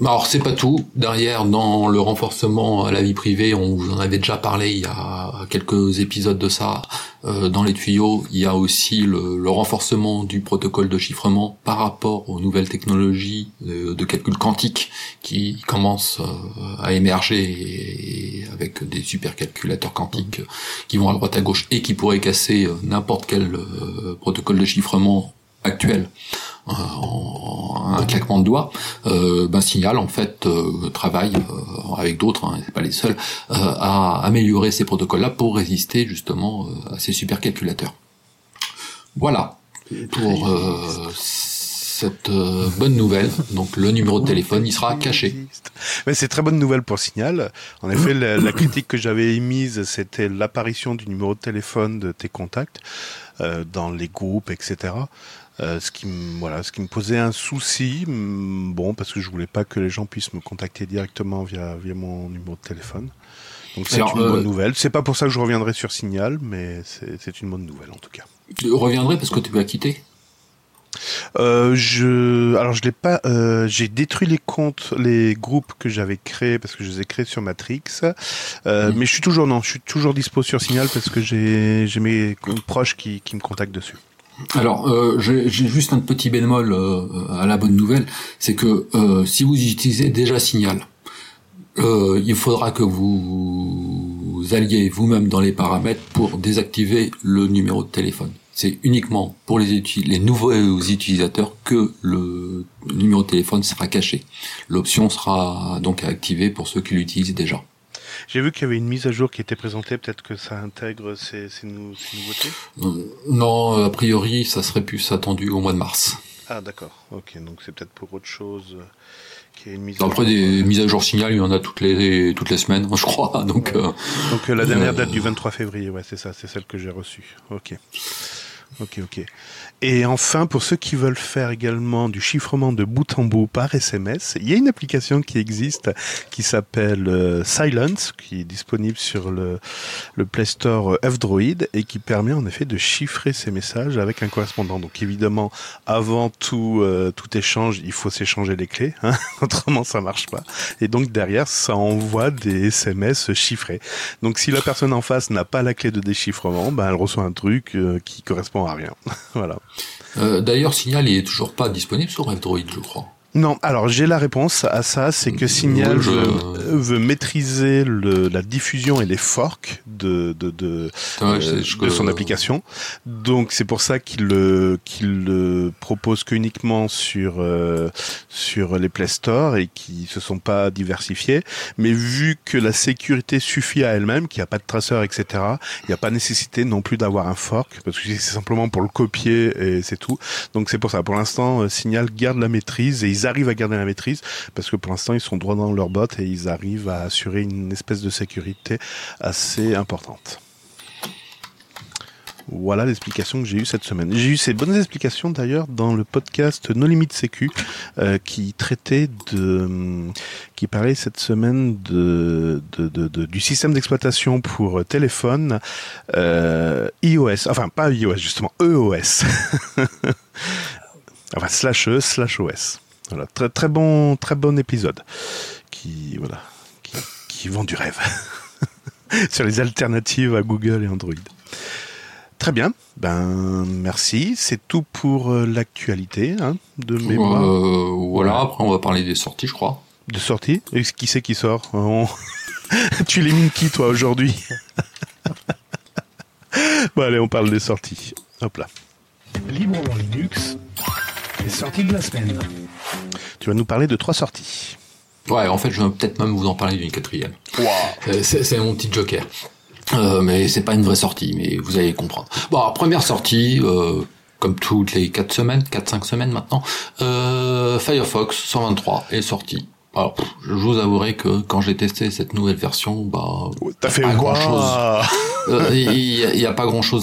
Alors c'est pas tout. Derrière, dans le renforcement à la vie privée, on vous en avait déjà parlé il y a quelques épisodes de ça. Euh, dans les tuyaux, il y a aussi le, renforcement du protocole de chiffrement par rapport aux nouvelles technologies de, de calcul quantique qui commencent euh, à émerger avec des supercalculateurs quantiques qui vont à droite à gauche et qui pourraient casser euh, n'importe quel euh, protocole de chiffrement actuel euh, en un claquement de doigts, euh, ben Signal en fait euh, travaille euh, avec d'autres, hein, c'est pas les seuls, à améliorer ces protocoles-là pour résister justement à ces supercalculateurs. Voilà pour cette euh, bonne nouvelle. Donc le numéro de téléphone, il sera caché. Mais c'est très bonne nouvelle pour Signal. En effet, la, la critique que j'avais émise, c'était l'apparition du numéro de téléphone de tes contacts euh, dans les groupes, etc. Euh, ce qui me voilà, ce qui me posait un souci, bon parce que je voulais pas que les gens puissent me contacter directement via via mon numéro de téléphone. Donc c'est une euh, bonne nouvelle. C'est pas pour ça que je reviendrai sur Signal, mais c'est une bonne nouvelle en tout cas. Tu reviendrai parce que tu vas quitter? Euh, je, alors je l'ai pas, euh, j'ai détruit les comptes, les groupes que j'avais créés parce que je les ai créés sur Matrix. Euh. Mais je suis toujours non, je suis toujours dispo sur Signal parce que j'ai j'ai mes proches qui, qui me contactent dessus. Alors, euh, j'ai juste un petit bémol euh, à la bonne nouvelle, c'est que euh, si vous utilisez déjà Signal, il faudra que vous alliez vous-même dans les paramètres pour désactiver le numéro de téléphone. C'est uniquement pour les, les nouveaux utilisateurs que le numéro de téléphone sera caché. L'option sera donc à activer pour ceux qui l'utilisent déjà. J'ai vu qu'il y avait une mise à jour qui était présentée. Peut-être que ça intègre ces, ces, nou- ces nouveautés. Euh, non, a priori, ça serait plus attendu au mois de mars. Ah d'accord. Ok, donc c'est peut-être pour autre chose euh, qu'il y a une mise. à Après jour. des mises à jour signal, il y en a toutes les toutes les semaines, je crois. Donc euh, Donc la dernière Euh, date du 23 février, ouais, c'est ça, c'est celle que j'ai reçue. Ok. Ok, ok. Et enfin, pour ceux qui veulent faire également du chiffrement de bout en bout par SMS, il y a une application qui existe qui s'appelle euh, Silence, qui est disponible sur le, le Play Store euh, F-Droid et qui permet en effet de chiffrer ces messages avec un correspondant. Donc évidemment, avant tout, euh, tout échange, il faut s'échanger les clés, hein autrement ça marche pas. Et donc derrière, ça envoie des SMS chiffrés. Donc si la personne en face n'a pas la clé de déchiffrement, ben elle reçoit un truc qui correspond Euh, D'ailleurs, Signal il est toujours pas disponible sur F-Droid, je crois. Non, alors j'ai la réponse à ça, c'est que Signal Oui, je- veut, veut maîtriser le, la diffusion et les forks de, de, de, Ouais, euh, de son application. Donc c'est pour ça qu'il le, qu'il le propose que uniquement sur, euh, sur les Play Store et qui se sont pas diversifiés. Mais vu que la sécurité suffit à elle-même, qu'il n'y a pas de traceur, etc., il n'y a pas nécessité non plus d'avoir un fork parce que c'est simplement pour le copier et c'est tout. Donc c'est pour ça. Pour l'instant, euh, Signal garde la maîtrise et ils arrivent à garder la maîtrise parce que pour l'instant ils sont droits dans leur botte et ils arrivent à assurer une espèce de sécurité assez importante. Voilà l'explication que j'ai eue cette semaine. J'ai eu ces bonnes explications d'ailleurs dans le podcast No Limit Sécu euh, qui traitait de, hum, qui parlait cette semaine de, du système d'exploitation pour téléphone euh, iOS, enfin pas iOS justement EOS, enfin slash E slash OS. Voilà, très très bon très bon épisode qui voilà qui, qui vend du rêve sur les alternatives à Google et Android. Très bien, ben merci. C'est tout pour euh, l'actualité hein, de mémoire Euh, voilà, après on va parler des sorties, je crois. de sortie. Et qui c'est qui sort On- Tu élimines qui toi aujourd'hui Bon allez, on parle des sorties. Hop là. Librement Linux, les sorties de la semaine. Tu vas nous parler de trois sorties. Ouais, en fait, je vais peut-être même vous en parler d'une quatrième. Euh, C'est c'est mon petit joker. Euh, mais c'est pas une vraie sortie, mais vous allez comprendre. Bon, alors, première sortie, euh, comme toutes les 4 semaines, 4-5 semaines maintenant, euh, Firefox 123 est sorti. Alors, pff, je vous avouerai que quand j'ai testé cette nouvelle version, bah, T'as fait pas grand chose. Euh, il n'y a, pas grand chose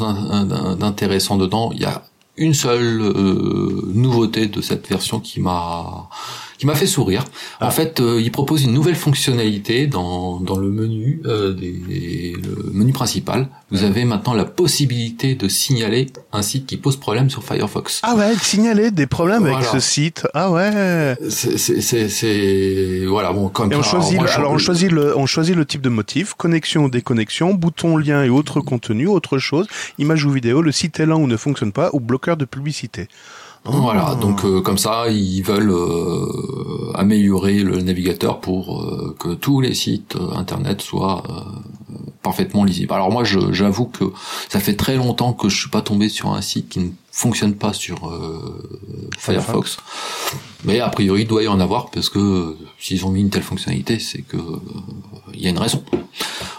d'intéressant dedans. Il y a une seule euh, nouveauté de cette version qui m'a qui m'a fait sourire. En fait, euh, il propose une nouvelle fonctionnalité dans, dans le menu euh, des, le menu principal. Vous avez maintenant la possibilité de signaler un site qui pose problème sur Firefox. Ah ouais, signaler des problèmes avec ce site. Ah ouais. C'est- voilà bon comme Et on choisit, moi, le, alors on choisit le, on choisit le type de motif, connexion ou déconnexion, bouton, lien et autres contenus, autre chose, image ou vidéo, le site est lent ou ne fonctionne pas, ou bloqueur de publicité. Voilà, Ah. donc euh, comme ça, ils veulent euh, améliorer le navigateur pour euh, que tous les sites euh, internet soient euh, parfaitement lisibles. Alors moi, je- j'avoue que ça fait très longtemps que je suis pas tombé sur un site qui ne fonctionne pas sur euh, Firefox, mais a priori il doit y en avoir parce que euh, s'ils ont mis une telle fonctionnalité, c'est que euh, il y a une raison.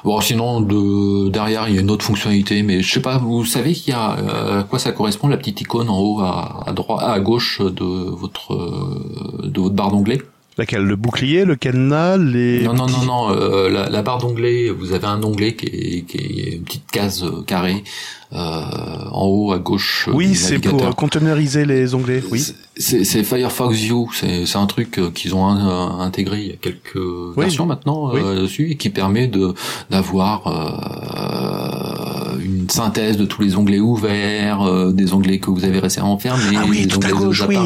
Bon, sinon de derrière il y a une autre fonctionnalité, mais je sais pas. Vous savez qu'il y a euh, à quoi ça correspond la petite icône en haut à, à droite, à gauche de votre euh, de votre barre d'onglet? Laquelle? Le bouclier, le cadenas, les... Non non non non. euh, la, la barre d'onglet, vous avez un onglet qui est, qui est une petite case euh, carrée euh, en haut à gauche. euh, Oui, c'est pour euh, containeriser les onglets, oui. C'est c'est Firefox View, c'est c'est un truc euh, qu'ils ont euh, intégré il y a quelques versions maintenant Oui. euh, dessus et qui permet de d'avoir euh, une synthèse de tous les onglets ouverts, euh, des onglets que vous avez récemment fermés, Ah oui, des onglets gauche, oui.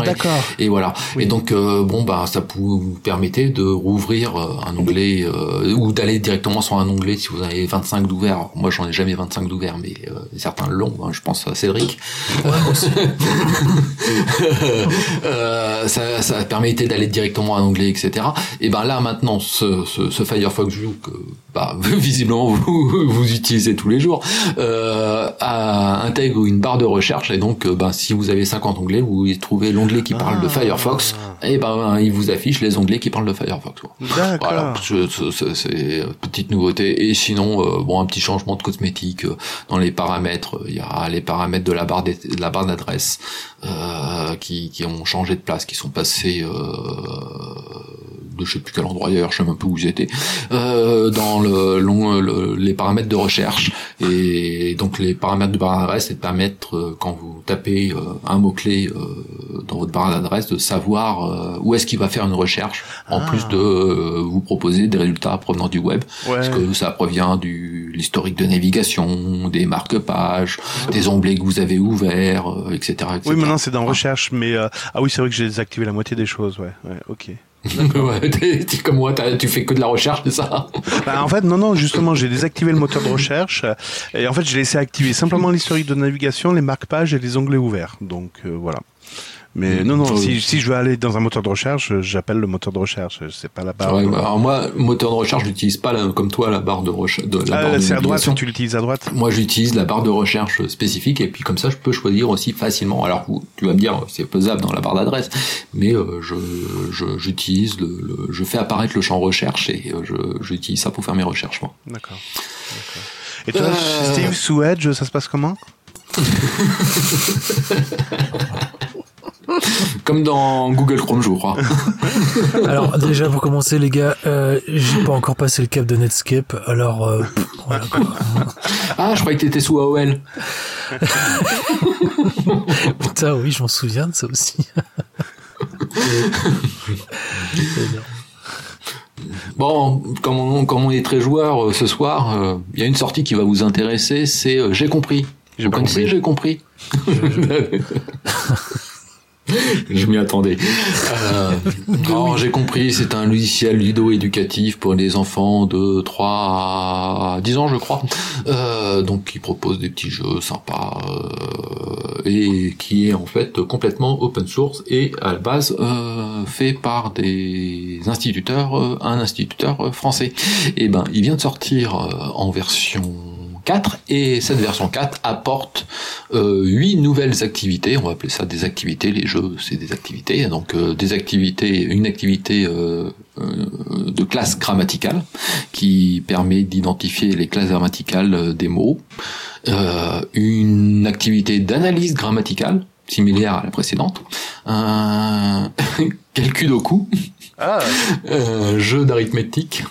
Et voilà. Oui. Et donc euh, bon bah ça vous vous permettait de rouvrir un onglet euh, ou d'aller directement sur un onglet si vous avez 25 d'ouverts. Alors, Moi j'en ai jamais 25 d'ouverts mais euh, certains l'ont. hein, je pense à Cédric. Euh, ça, ça permettait d'aller directement à un onglet, etc. Et ben là maintenant, ce, ce, ce Firefox View que bah, visiblement vous, vous utilisez tous les jours, euh, a- intègre une barre de recherche et donc euh, ben, si vous avez 50 onglets, vous trouvez l'onglet qui parle de Ah. Firefox et ben il vous affiche les onglets qui parlent de Firefox. Voilà, D'accord. ce- c'est petite nouveauté. Et sinon, euh, bon, un petit changement de cosmétique euh, dans les paramètres. Il y a les paramètres de la barre de la barre d'adresse euh, qui, qui ont changé de place, qui sont passés euh, de je sais plus quel endroit d'ailleurs, je sais même plus où j'étais, euh, dans le, le, les paramètres de recherche. Et donc les paramètres de barre d'adresse, c'est de permettre euh, quand vous tapez euh, un mot clé euh, dans votre barre d'adresse de savoir où est-ce qu'il va faire une recherche, en Ah. plus de vous proposer des résultats provenant du web, Ouais. parce que ça provient du l'historique de navigation, des marque-pages, des onglets que vous avez ouverts, etc., etc. Oui, maintenant c'est dans recherche, mais euh, ah oui, c'est vrai que j'ai désactivé la moitié des choses, ouais, ouais, ok. ouais, comme moi, tu fais que de la recherche, c'est ça Bah, en fait, non, non, justement, j'ai désactivé le moteur de recherche et en fait, j'ai laissé activer simplement l'historique de navigation, les marque-pages et les onglets ouverts. Donc euh, voilà. Mais Mm. non, non, si, si je veux aller dans un moteur de recherche, j'appelle le moteur de recherche. C'est pas la barre. Ouais, de- bah, alors moi, moteur de recherche, j'utilise pas la- comme toi la barre de recherche. Ah, c'est à droite, tu l'utilises à droite? Moi, j'utilise la barre de recherche spécifique et puis comme ça, je peux choisir aussi facilement. Alors, tu vas me dire, c'est faisable dans la barre d'adresse, mais euh, je, j'utilise le, le- je fais apparaître le champ recherche et euh, j'utilise ça pour faire mes recherches. D'accord. Et toi, Euh. Steve, sous Edge, ça se passe comment? Comme dans Google Chrome, je crois. Alors déjà pour commencer les gars, euh, j'ai pas encore passé le cap de Netscape, alors euh, pff, voilà quoi. ah, je croyais que t'étais sous AOL. Putain oui, je m'en souviens de ça aussi. Bon, comme on, comme on est très joueur euh, ce soir, euh, il y a une sortie qui va vous intéresser, c'est euh, J'ai compris. J'ai Vous pas connaissez compris. J'ai compris. Je m'y attendais. Euh, alors, j'ai compris, c'est un logiciel ludo-éducatif pour les enfants de 3 à 10 ans, je crois. Euh, donc, qui propose des petits jeux sympas euh, et qui est en fait complètement open source et à la base euh, fait par des instituteurs, euh, un instituteur français. Et ben, il vient de sortir en version 4 et cette version 4 apporte euh, huit nouvelles activités. On va appeler ça des activités. Les jeux, c'est des activités. Donc euh, des activités, une activité euh, euh, de classe grammaticale qui permet d'identifier les classes grammaticales euh, des mots. Euh, une activité d'analyse grammaticale similaire à la précédente. Un calculoku, Ah, un jeu d'arithmétique.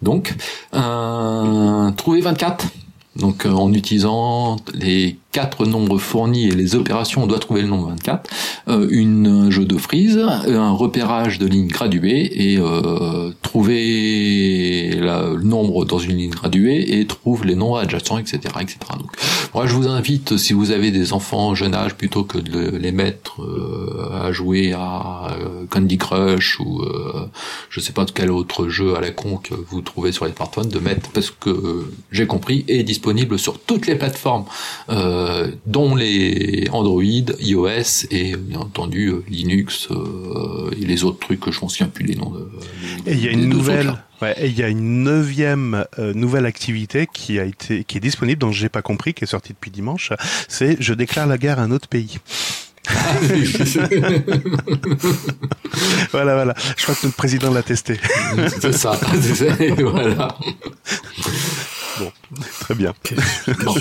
Donc, un trouver 24. Donc, euh, en utilisant les quatre nombres fournis et les opérations, on doit trouver le nombre 24. Euh, une un jeu de frise, un repérage de lignes graduées et euh, trouver la- le nombre dans une ligne graduée et trouve les nombres adjacents, etc., etc. Donc, moi, je vous invite, si vous avez des enfants jeune âge, plutôt que de le- les mettre euh, à jouer à euh, Candy Crush ou euh, je sais pas de quel autre jeu à la con que vous trouvez sur les smartphones, de mettre parce que euh, j'ai compris est disponible sur toutes les plateformes, euh, dont les Android, iOS et bien entendu euh, Linux euh, et les autres trucs que je m'en souviens plus les noms. De, Et il y a une nouvelle, ouais, et il y a une neuvième euh, nouvelle activité qui a été, qui est disponible, dont j'ai pas compris, qui est sortie depuis dimanche. C'est je déclare la guerre à un autre pays. Voilà, voilà. Je crois que notre président l'a testé. c'est ça. voilà. Très bien. Bon.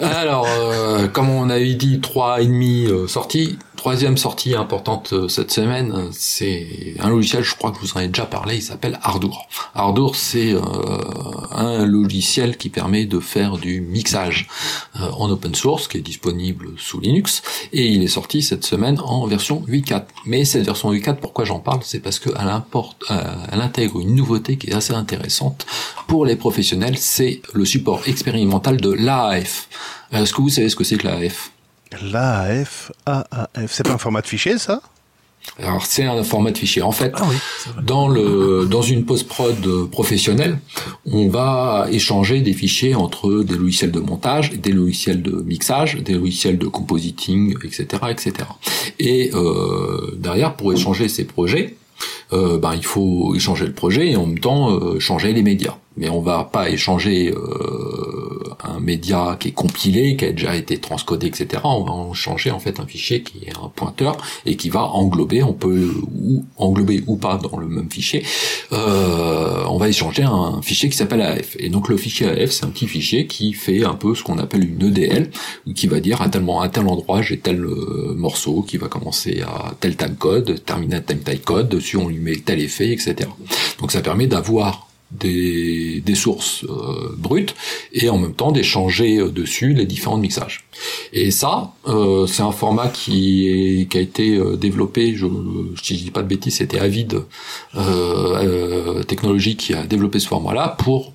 Alors, euh, comme on avait dit, trois et demi euh, sorties. Troisième sortie importante euh, cette semaine, c'est un logiciel, je crois que vous en avez déjà parlé, il s'appelle Ardour. Ardour, c'est un logiciel qui permet de faire du mixage en open source, qui est disponible sous Linux, et il est sorti cette semaine en version 8.4. Mais cette version 8.4, pourquoi j'en parle? C'est parce qu'elle intègre une nouveauté qui est assez intéressante pour les professionnels, c'est le support expérimental de l'AAF. Est-ce que vous savez ce que c'est que l'AAF L'AF, AAF, c'est pas un format de fichier, ça? Alors c'est un format de fichier. En fait, Ah oui, dans le dans une post-prod euh, professionnelle, on va échanger des fichiers entre des logiciels de montage, des logiciels de mixage, des logiciels de compositing, etc., etc. Et euh, derrière, pour échanger ces projets, euh, ben, il faut échanger le projet et en même temps euh, changer les médias. Mais on va pas échanger euh, un média qui est compilé, qui a déjà été transcodé, etc. On va en changer en fait un fichier qui est un pointeur et qui va englober, on peut englober ou pas dans le même fichier. Euh, on va échanger un fichier qui s'appelle AF. Et donc le fichier AF, c'est un petit fichier qui fait un peu ce qu'on appelle une EDL, qui va dire à tel, à tel endroit j'ai tel euh, morceau qui va commencer à tel timecode, terminer à tel timecode, dessus on lui met tel effet, etc. Donc ça permet d'avoir des, sources euh, brutes et en même temps d'échanger euh, dessus les différents mixages. Et ça, euh, c'est un format qui, a été euh, développé, je, je dis pas de bêtises, c'était Avid Technologies qui a développé ce format-là pour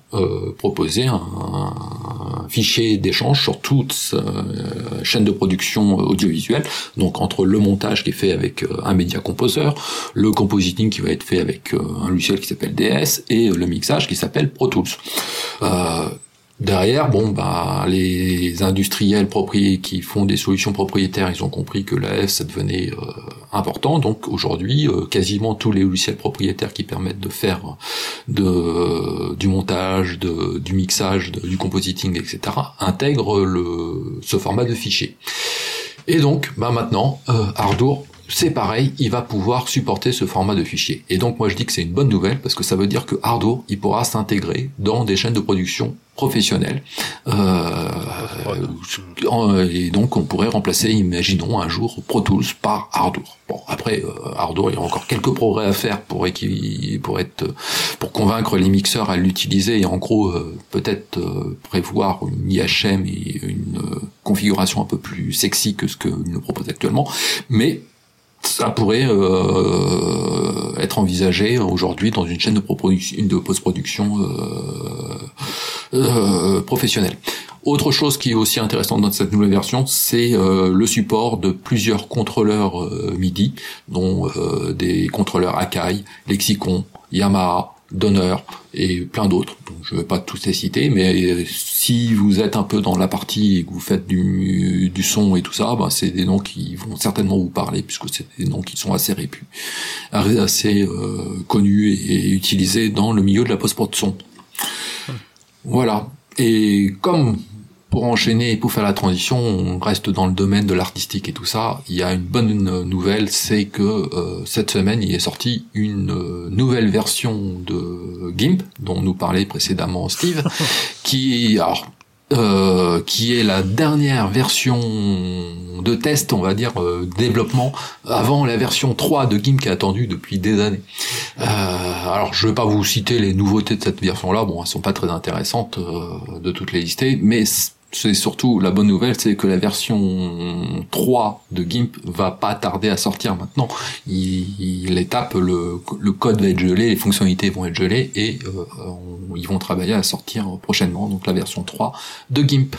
proposer un fichier d'échange sur toute chaîne de production audiovisuelle, donc entre le montage qui est fait avec un média composer, le compositing qui va être fait avec un logiciel qui s'appelle DS et le mixage qui s'appelle Pro Tools. Derrière, bon, bah, les industriels propriétaires qui font des solutions propriétaires, ils ont compris que l'AF, ça devenait euh, important. Donc aujourd'hui, euh, quasiment tous les logiciels propriétaires qui permettent de faire du montage, du mixage, du compositing, etc., intègrent ce format de fichier. Et donc, bah maintenant, euh, Ardour c'est pareil, il va pouvoir supporter ce format de fichier. Et donc moi je dis que c'est une bonne nouvelle parce que ça veut dire que Ardour, il pourra s'intégrer dans des chaînes de production professionnelles. Euh, et donc on pourrait remplacer, imaginons un jour, Pro Tools par Ardour. Bon après euh, Ardour, il y a encore quelques progrès à faire pour pour être pour convaincre les mixeurs à l'utiliser et en gros euh, peut-être prévoir une IHM et une configuration un peu plus sexy que ce que nous propose actuellement. Mais ça pourrait euh, être envisagé aujourd'hui dans une chaîne de, post-production euh, euh, professionnelle. Autre chose qui est aussi intéressante dans cette nouvelle version, c'est euh, le support de plusieurs contrôleurs euh, MIDI, dont des contrôleurs Akai, Lexicon, Yamaha, d'honneur et plein d'autres. Je ne vais pas tous les citer, mais si vous êtes un peu dans la partie et que vous faites du, du son et tout ça, bah, c'est des noms qui vont certainement vous parler puisque c'est des noms qui sont assez répus, assez euh, connus et, utilisés dans le milieu de la post-production. Voilà. Et comme pour enchaîner et pour faire la transition, on reste dans le domaine de l'artistique et tout ça. Il y a une bonne nouvelle, c'est que euh, cette semaine, il est sorti une euh, nouvelle version de GIMP, dont nous parlait précédemment Steve, qui, alors, euh, qui est la dernière version de test, on va dire, euh, développement, avant la version 3 de GIMP qui est attendue depuis des années. Euh, alors, je vais pas vous citer les nouveautés de cette version-là, bon, elles sont pas très intéressantes de toutes les lister, mais c'est surtout la bonne nouvelle, c'est que la version 3 de GIMP va pas tarder à sortir maintenant. Il, l'étape, le, le, code va être gelé, les fonctionnalités vont être gelées et euh, ils vont travailler à sortir prochainement, donc la version 3 de GIMP.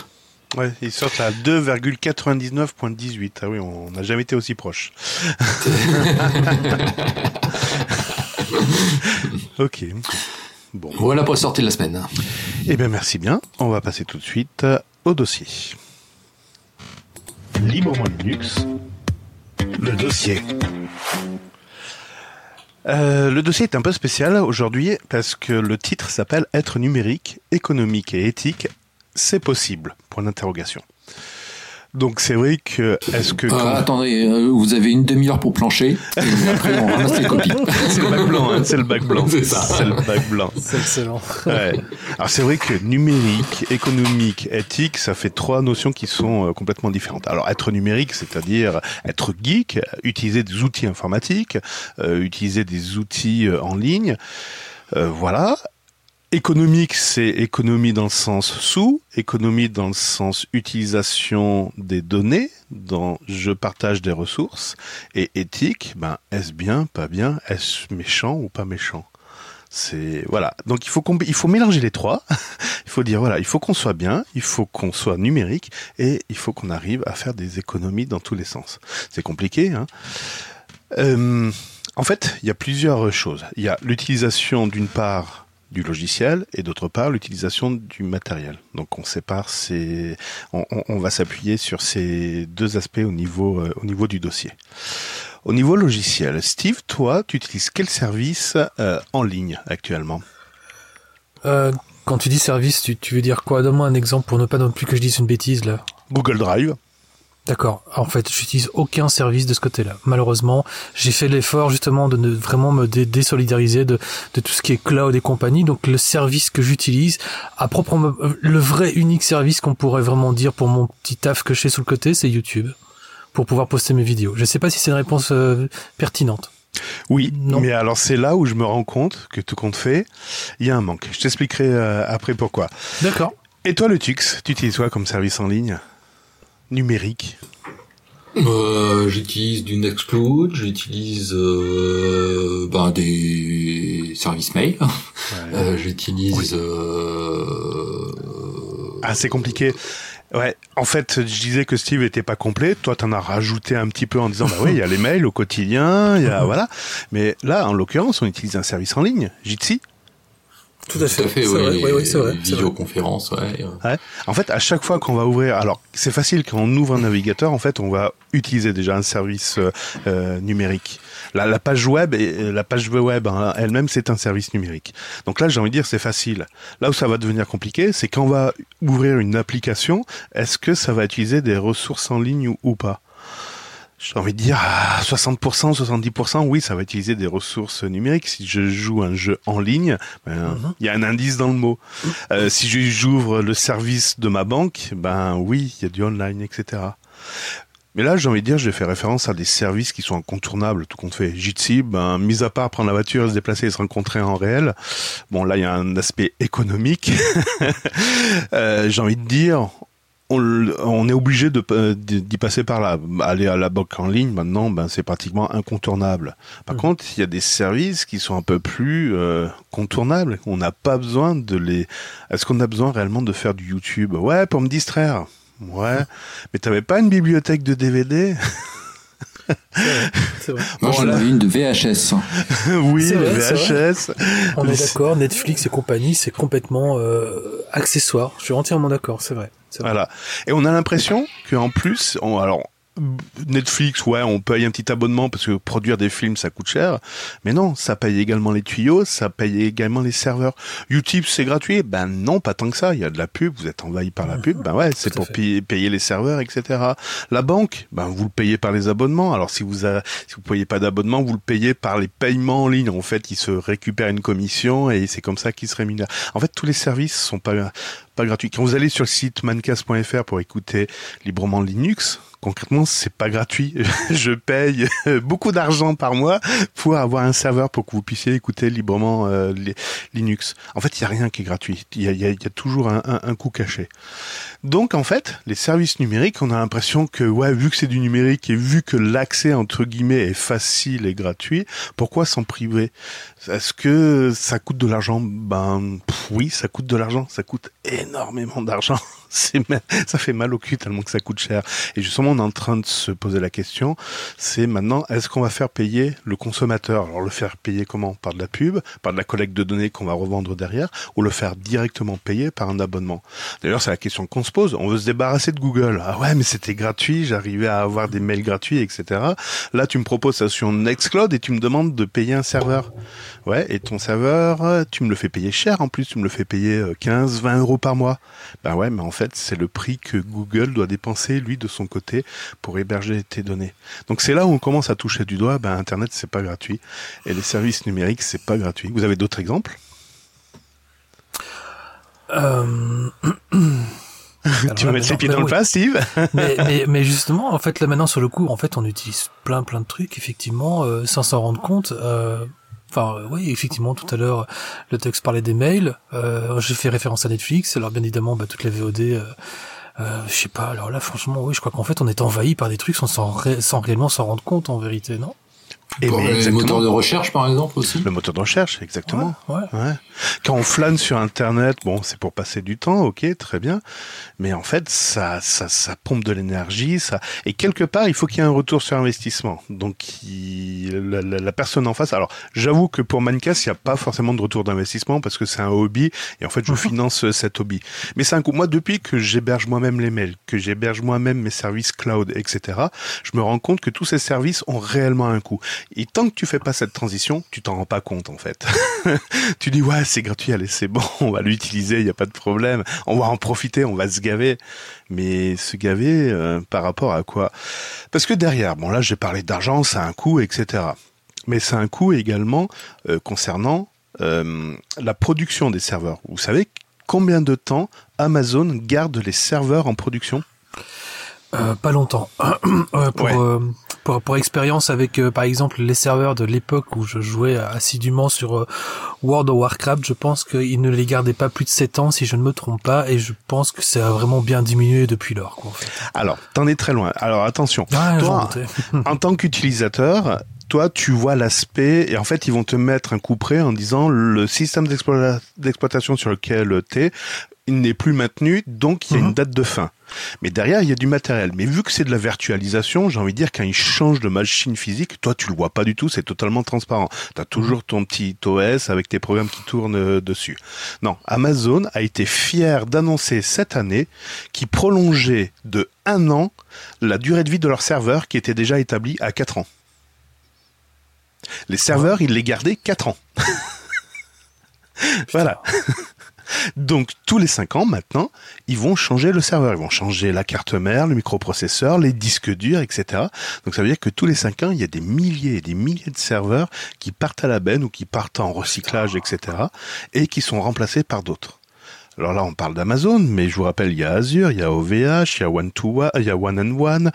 Ouais, ils sortent à 2,99.18. Ah oui, on n'a jamais été aussi proche. ok. Bon. Voilà pour la sortie de la semaine. Eh bien, merci bien. On va passer tout de suite au dossier. Librement Linux, le dossier. Euh, le dossier est un peu spécial aujourd'hui parce que le titre s'appelle Être numérique, économique et éthique, c'est possible? Point d'interrogation. Donc c'est vrai que est-ce que euh, attendez, euh, vous avez une demi-heure pour plancher et après on ramasse les copies. c'est le bac blanc, hein, c'est le bac blanc. c'est ça. C'est le bac blanc. C'est excellent. Ouais. Alors c'est vrai que numérique, économique, éthique, ça fait trois notions qui sont euh, complètement différentes. Alors être numérique, c'est-à-dire être geek, utiliser des outils informatiques, euh, utiliser des outils en ligne. Euh, voilà. Économique, c'est économie dans le sens sous, économie dans le sens utilisation des données, dans je partage des ressources, et éthique, ben est-ce bien, pas bien, est-ce méchant ou pas méchant? C'est voilà. Donc il faut il faut mélanger les trois. il faut dire voilà, il faut qu'on soit bien, il faut qu'on soit numérique et il faut qu'on arrive à faire des économies dans tous les sens. C'est compliqué. Hein euh, en fait, il y a plusieurs choses. Il y a l'utilisation d'une part du logiciel et d'autre part l'utilisation du matériel. Donc on sépare ces, on, on va s'appuyer sur ces deux aspects au niveau euh, au niveau du dossier. Au niveau logiciel, Steve, toi, tu utilises quel service euh, en ligne actuellement? Euh, Quand tu dis service, tu, tu veux dire quoi? Donne-moi un exemple pour ne pas non plus que je dise une bêtise là. Google Drive. D'accord. En fait, j'utilise aucun service de ce côté-là. Malheureusement, j'ai fait l'effort justement de ne vraiment me dé désolidariser de, de tout ce qui est cloud et compagnie. Donc le service que j'utilise, à proprement le vrai unique service qu'on pourrait vraiment dire pour mon petit taf que je fais sous le côté, c'est YouTube pour pouvoir poster mes vidéos. Je sais pas si c'est une réponse euh, pertinente. Oui, Non. mais alors c'est là où je me rends compte que tout compte fait, il y a un manque. Je t'expliquerai euh, après pourquoi. D'accord. Et toi, le Tux, tu utilises quoi comme service en ligne? Numérique Euh, j'utilise du Nextcloud, j'utilise euh, ben, des services mail, euh, j'utilise euh, Ah, c'est compliqué. Ouais, en fait, je disais que Steve était pas complet. Toi, t'en as rajouté un petit peu en disant, bah oui, il y a les mails au quotidien, il y a, voilà. Mais là, en l'occurrence, on utilise un service en ligne, Jitsi. Tout à fait. Tout à fait, C'est oui. vrai, oui, oui, c'est vrai, c'est vrai. Visioconférences, ouais. Ouais. En fait, à chaque fois qu'on va ouvrir, alors c'est facile quand on ouvre un navigateur, en fait, on va utiliser déjà un service euh, euh, numérique. La, la page web, et la page web hein, elle-même, c'est un service numérique. Donc là, j'ai envie de dire, c'est facile. Là où ça va devenir compliqué, c'est quand on va ouvrir une application, est-ce que ça va utiliser des ressources en ligne ou, ou pas? J'ai envie de dire à 60%, 70%, oui, ça va utiliser des ressources numériques. Si je joue un jeu en ligne, ben, il y a un indice dans le mot. Euh, si je- j'ouvre le service de ma banque, ben oui, il y a du online, etc. Mais là, j'ai envie de dire, je fais référence à des services qui sont incontournables, tout compte fait. Jitsi, ben, mis à part prendre la voiture, et se déplacer et se rencontrer en réel, bon, là, il y a un aspect économique. Euh, j'ai envie de dire, on, on est obligé de euh, d'y passer par là. Aller à la banque en ligne, maintenant, ben, c'est pratiquement incontournable. Par Mhm. contre, il y a des services qui sont un peu plus euh, contournables. On n'a pas besoin de les. Est-ce qu'on a besoin réellement de faire du YouTube? Ouais, pour me distraire. Ouais, mais t'avais pas une bibliothèque de DVD C'est vrai. Moi, Bon, j'en avais une de VHS. Oui, vrai, VHS. On est d'accord, Netflix et compagnie, c'est complètement euh, accessoire. Je suis entièrement d'accord, c'est vrai. Voilà. Et on a l'impression qu'en plus, on, alors Netflix, ouais, on paye un petit abonnement parce que produire des films ça coûte cher, mais non, ça paye également les tuyaux, ça paye également les serveurs. YouTube c'est gratuit, ben non, pas tant que ça. Il y a de la pub, vous êtes envahi par la pub, ben ouais, c'est pour payer, payer les serveurs, etc. La banque, ben vous le payez par les abonnements. Alors si vous a, si vous payez pas d'abonnement, vous le payez par les paiements en ligne. En fait, il se récupère une commission et c'est comme ça qu'il se rémunère. En fait, tous les services sont pas pas gratuits. Quand vous allez sur le site mancast.fr pour écouter librement Linux, concrètement, c'est pas gratuit. Je paye beaucoup d'argent par mois pour avoir un serveur pour que vous puissiez écouter librement euh, li- Linux. En fait, il y a rien qui est gratuit. Il y a, toujours un, un- coût caché. Donc, en fait, les services numériques, on a l'impression que, ouais, vu que c'est du numérique et vu que l'accès entre guillemets est facile et gratuit, pourquoi s'en priver? Est-ce que ça coûte de l'argent? Ben oui, ça coûte de l'argent. Ça coûte énormément d'argent. Ça fait mal au cul tellement que ça coûte cher. Et justement, on est en train de se poser la question. C'est maintenant, est-ce qu'on va faire payer le consommateur? Alors le faire payer comment? Par de la pub, par de la collecte de données qu'on va revendre derrière, ou le faire directement payer par un abonnement? D'ailleurs, c'est la question qu'on se pose. On veut se débarrasser de Google. Ah ouais, mais c'était gratuit. J'arrivais à avoir des mails gratuits, etc. Là, tu me proposes ça sur Nextcloud et tu me demandes de payer un serveur. Ouais, et ton serveur, euh, tu me le fais payer cher en plus, tu me le fais payer euh, 15, 20 euros par mois. Ben ouais, mais en fait, c'est le prix que Google doit dépenser, lui, de son côté, pour héberger tes données. Donc c'est là où on commence à toucher du doigt, ben Internet, c'est pas gratuit. Et les services numériques, c'est pas gratuit. Vous avez d'autres exemples? Euh, alors Tu vas mettre les pieds dans le plat, Steve? mais, mais, mais justement, en fait, là maintenant sur le coup, en fait, on utilise plein plein de trucs, effectivement, euh, sans s'en rendre compte. euh, Enfin, euh, oui, effectivement, tout à l'heure, le texte parlait des mails. Euh, J'ai fait référence à Netflix. Alors, bien évidemment, bah, toutes les VOD. Euh, euh, je sais pas. Alors là, franchement, oui, je crois qu'en fait, on est envahi par des trucs sans, sans, ré- sans réellement s'en rendre compte, en vérité, non? Et Pour les moteurs de recherche, par exemple, aussi. Le moteur de recherche, exactement. Ouais. ouais. Ouais. Quand on flâne sur Internet, bon, c'est pour passer du temps, ok, très bien. Mais en fait, ça, ça, ça pompe de l'énergie, ça. Et quelque part, il faut qu'il y ait un retour sur investissement. Donc, il- la, la- la personne en face. Alors, j'avoue que pour Mancast, il n'y a pas forcément de retour d'investissement parce que c'est un hobby et en fait, je finance euh, cet hobby. Mais c'est un coup. Moi, depuis que j'héberge moi-même les mails, que j'héberge moi-même mes services cloud, etc., je me rends compte que tous ces services ont réellement un coût. Et tant que tu fais pas cette transition, tu t'en rends pas compte en fait. tu dis ouais c'est gratuit, allez c'est bon, on va l'utiliser, il y a pas de problème, on va en profiter, on va se gaver. Mais se gaver euh, par rapport à quoi? Parce que derrière, bon là j'ai parlé d'argent, ça a un coût, etc. Mais c'est un coût également euh, concernant euh, la production des serveurs. Vous savez combien de temps Amazon garde les serveurs en production? Euh, Pas longtemps. Euh, pour, Ouais. euh, pour, pour expérience avec, par exemple, les serveurs de l'époque où je jouais assidûment sur World of Warcraft, je pense qu'ils ne les gardaient pas plus de 7 ans, si je ne me trompe pas, et je pense que ça a vraiment bien diminué depuis lors. Quoi, en fait. Alors, t'en es très loin. Alors attention, Ah, toi, doutais. en tant qu'utilisateur, toi, tu vois l'aspect, et en fait, ils vont te mettre un coup près en disant le système d'exploita- d'exploitation sur lequel t'es, il n'est plus maintenu, donc il y a Mhm. une date de fin. Mais derrière, il y a du matériel. Mais vu que c'est de la virtualisation, j'ai envie de dire, quand ils changent de machine physique, toi, tu le vois pas du tout, c'est totalement transparent. Tu as toujours ton petit OS avec tes programmes qui tournent euh, dessus. Non, Amazon a été fier d'annoncer cette année qu'ils prolongeait de un an la durée de vie de leur serveur qui était déjà établie à 4 ans. Les serveurs, ils les gardaient 4 ans. voilà. Donc tous les 5 ans maintenant, ils vont changer le serveur, ils vont changer la carte mère, le microprocesseur, les disques durs, etc. Donc ça veut dire que tous les 5 ans, il y a des milliers et des milliers de serveurs qui partent à la benne ou qui partent en recyclage, etc. et qui sont remplacés par d'autres. Alors là, on parle d'Amazon, mais je vous rappelle, il y a Azure, il y a OVH, il y a One to One, il y a One and One.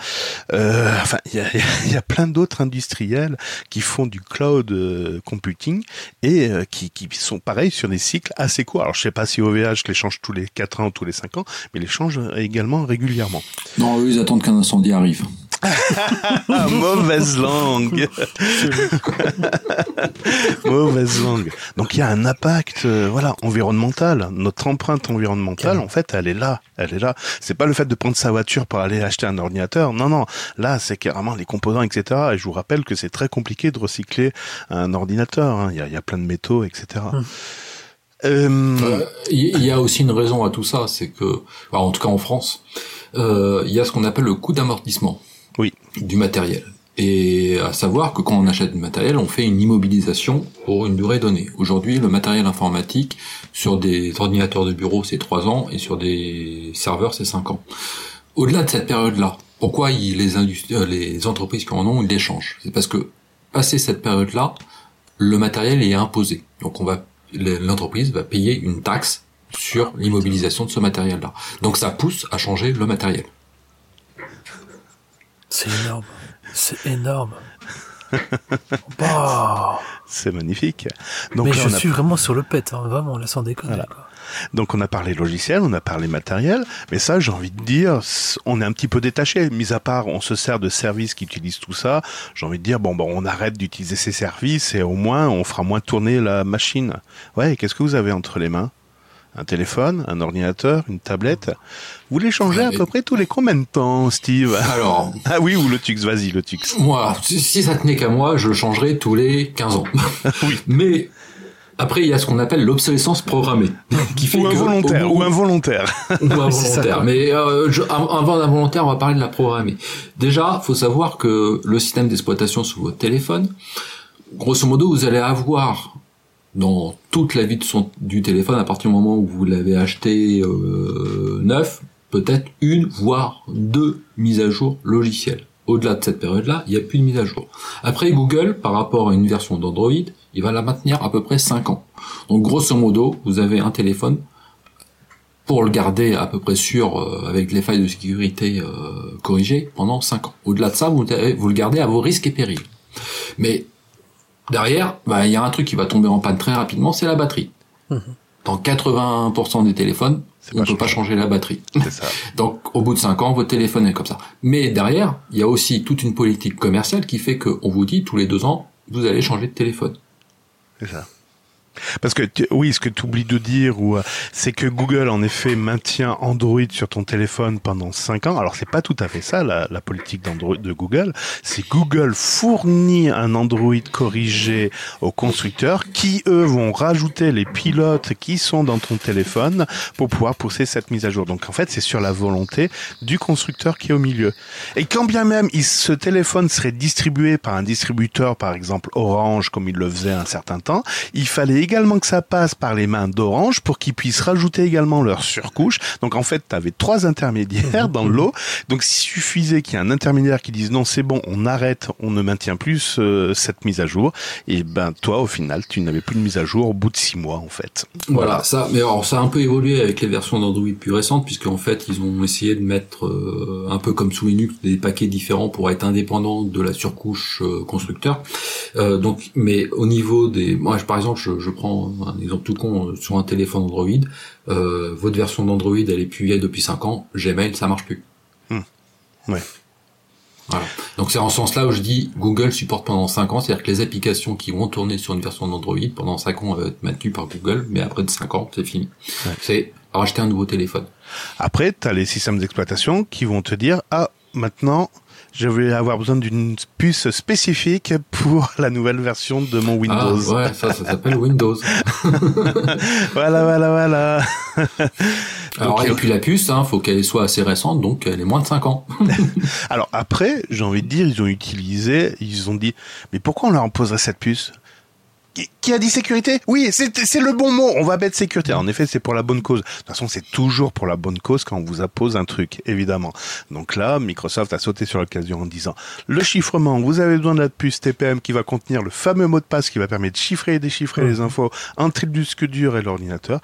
Euh, enfin, il y a, plein d'autres industriels qui font du cloud euh, computing et euh, qui, qui sont pareils sur des cycles assez courts. Alors, je sais pas si OVH les change tous les 4 ans ou tous les 5 ans, mais les change également régulièrement. Non, eux, ils attendent qu'un incendie arrive. Ah, mauvaise langue. mauvaise langue. Donc il y a un impact, euh, voilà, environnemental. Notre empreinte environnementale, en fait, elle est là, elle est là. C'est pas le fait de prendre sa voiture pour aller acheter un ordinateur. Non, non. Là, c'est carrément les composants, etc. Et je vous rappelle que c'est très compliqué de recycler un ordinateur. hein. Il y, a, il y a plein de métaux, etc. Euh, Euh, Il y a aussi une raison à tout ça, c'est que, en tout cas en France, euh, il y a ce qu'on appelle le coût d'amortissement Oui. du matériel. Et à savoir que quand on achète du matériel, on fait une immobilisation pour une durée donnée. Aujourd'hui, le matériel informatique sur des ordinateurs de bureau, c'est 3 ans, et sur des serveurs, c'est 5 ans. Au-delà de cette période-là, pourquoi les, euh, les entreprises qui en ont, ils les changent C'est parce que, passé cette période-là, le matériel est imposé. Donc on va l'entreprise va payer une taxe sur l'immobilisation de ce matériel-là. Donc ça pousse à changer le matériel. C'est énorme. C'est énorme. Bah, c'est magnifique. Donc mais là, je on a suis vraiment sur le pet, hein, vraiment, là, sans déconner. Voilà. quoi. Donc on a parlé logiciel, on a parlé matériel, mais ça j'ai envie de dire, on est un petit peu détaché. Mis à part, on se sert de services qui utilisent tout ça. J'ai envie de dire bon bon, on arrête d'utiliser ces services et au moins on fera moins tourner la machine. Ouais, qu'est-ce que vous avez entre les mains? Un téléphone, un ordinateur, une tablette. Vous les changez à peu près tous les combien de temps, Steve? Alors, Ah oui, ou le Tux, vas-y le Tux. moi, si, si ça tenait qu'à moi, je le changerais tous les 15 ans. Oui. Mais après, il y a ce qu'on appelle l'obsolescence programmée, qui fait Ou que involontaire, bout- ou involontaire. ou involontaire. Mais euh, je- avant d'involontaire, on va parler de la programmée. Déjà, faut savoir que le système d'exploitation sur votre téléphone, grosso modo, vous allez avoir dans toute la vie du téléphone, à partir du moment où vous l'avez acheté euh, neuf, peut-être une, voire deux mises à jour logicielles. Au-delà de cette période-là, il n'y a plus de mise à jour. Après, Google, par rapport à une version d'Android, il va la maintenir à peu près 5 ans. Donc, grosso modo, vous avez un téléphone pour le garder à peu près sûr euh, avec les failles de sécurité euh, corrigées pendant 5 ans. Au-delà de ça, vous, vous le gardez à vos risques et périls. Mais derrière, bah, il y a un truc qui va tomber en panne très rapidement, c'est la batterie. Dans 80% des téléphones, on ne peut pas changer la batterie. Ça. Donc, au bout de 5 ans, votre téléphone est comme ça. Mais derrière, il y a aussi toute une politique commerciale qui fait qu'on vous dit tous les deux ans, vous allez changer de téléphone. C'est ça. Parce que oui, ce que tu oublies de dire, ou euh, c'est que Google en effet maintient Android sur ton téléphone pendant 5 ans. Alors c'est pas tout à fait ça la, la politique de Google. C'est Google fournit un Android corrigé aux constructeurs qui eux vont rajouter les pilotes qui sont dans ton téléphone pour pouvoir pousser cette mise à jour. Donc en fait c'est sur la volonté du constructeur qui est au milieu. Et quand bien même ce téléphone serait distribué par un distributeur, par exemple Orange, comme il le faisait un certain temps, il fallait également que ça passe par les mains d'Orange pour qu'ils puissent rajouter également leur surcouche. Donc en fait, tu avais trois intermédiaires dans l'eau. Donc s'il suffisait qu'il y ait un intermédiaire qui dise non, c'est bon, on arrête, on ne maintient plus euh, cette mise à jour, et ben toi, au final, tu n'avais plus de mise à jour au bout de six mois en fait. Voilà, ça. Mais alors ça a un peu évolué avec les versions d'Android plus récentes, puisqu'en fait, ils ont essayé de mettre euh, un peu comme sous Linux des paquets différents pour être indépendants de la surcouche euh, constructeur. donc, mais au niveau des, moi, par exemple, je, je prends un exemple tout con euh, sur un téléphone Android, euh, votre version d'Android elle est plus vieille depuis 5 ans, Gmail ça marche plus. Hmm. Ouais. Voilà. Donc c'est en ce sens-là où je dis Google supporte pendant 5 ans, c'est-à-dire que les applications qui vont tourner sur une version d'Android pendant 5 ans vont être maintenues par Google, mais après de 5 ans, c'est fini. Ouais. C'est racheter un nouveau téléphone. Après, tu as les systèmes d'exploitation qui vont te dire ah maintenant je vais avoir besoin d'une puce spécifique pour la nouvelle version de mon Windows. Ah, ouais, ça, ça s'appelle Windows. voilà, voilà, voilà. Alors, donc, et puis la puce, hein, faut qu'elle soit assez récente, donc elle est moins de 5 ans. Alors après, j'ai envie de dire, ils ont utilisé, ils ont dit, mais pourquoi on leur imposerait cette puce? Qui a dit sécurité? Oui, c'est le bon mot. On va mettre sécurité. En effet, c'est pour la bonne cause. De toute façon, c'est toujours pour la bonne cause quand on vous appose un truc, évidemment. Donc là, Microsoft a sauté sur l'occasion en disant le chiffrement. Vous avez besoin de la puce TPM qui va contenir le fameux mot de passe qui va permettre de chiffrer et déchiffrer les infos entre le disque dur et l'ordinateur.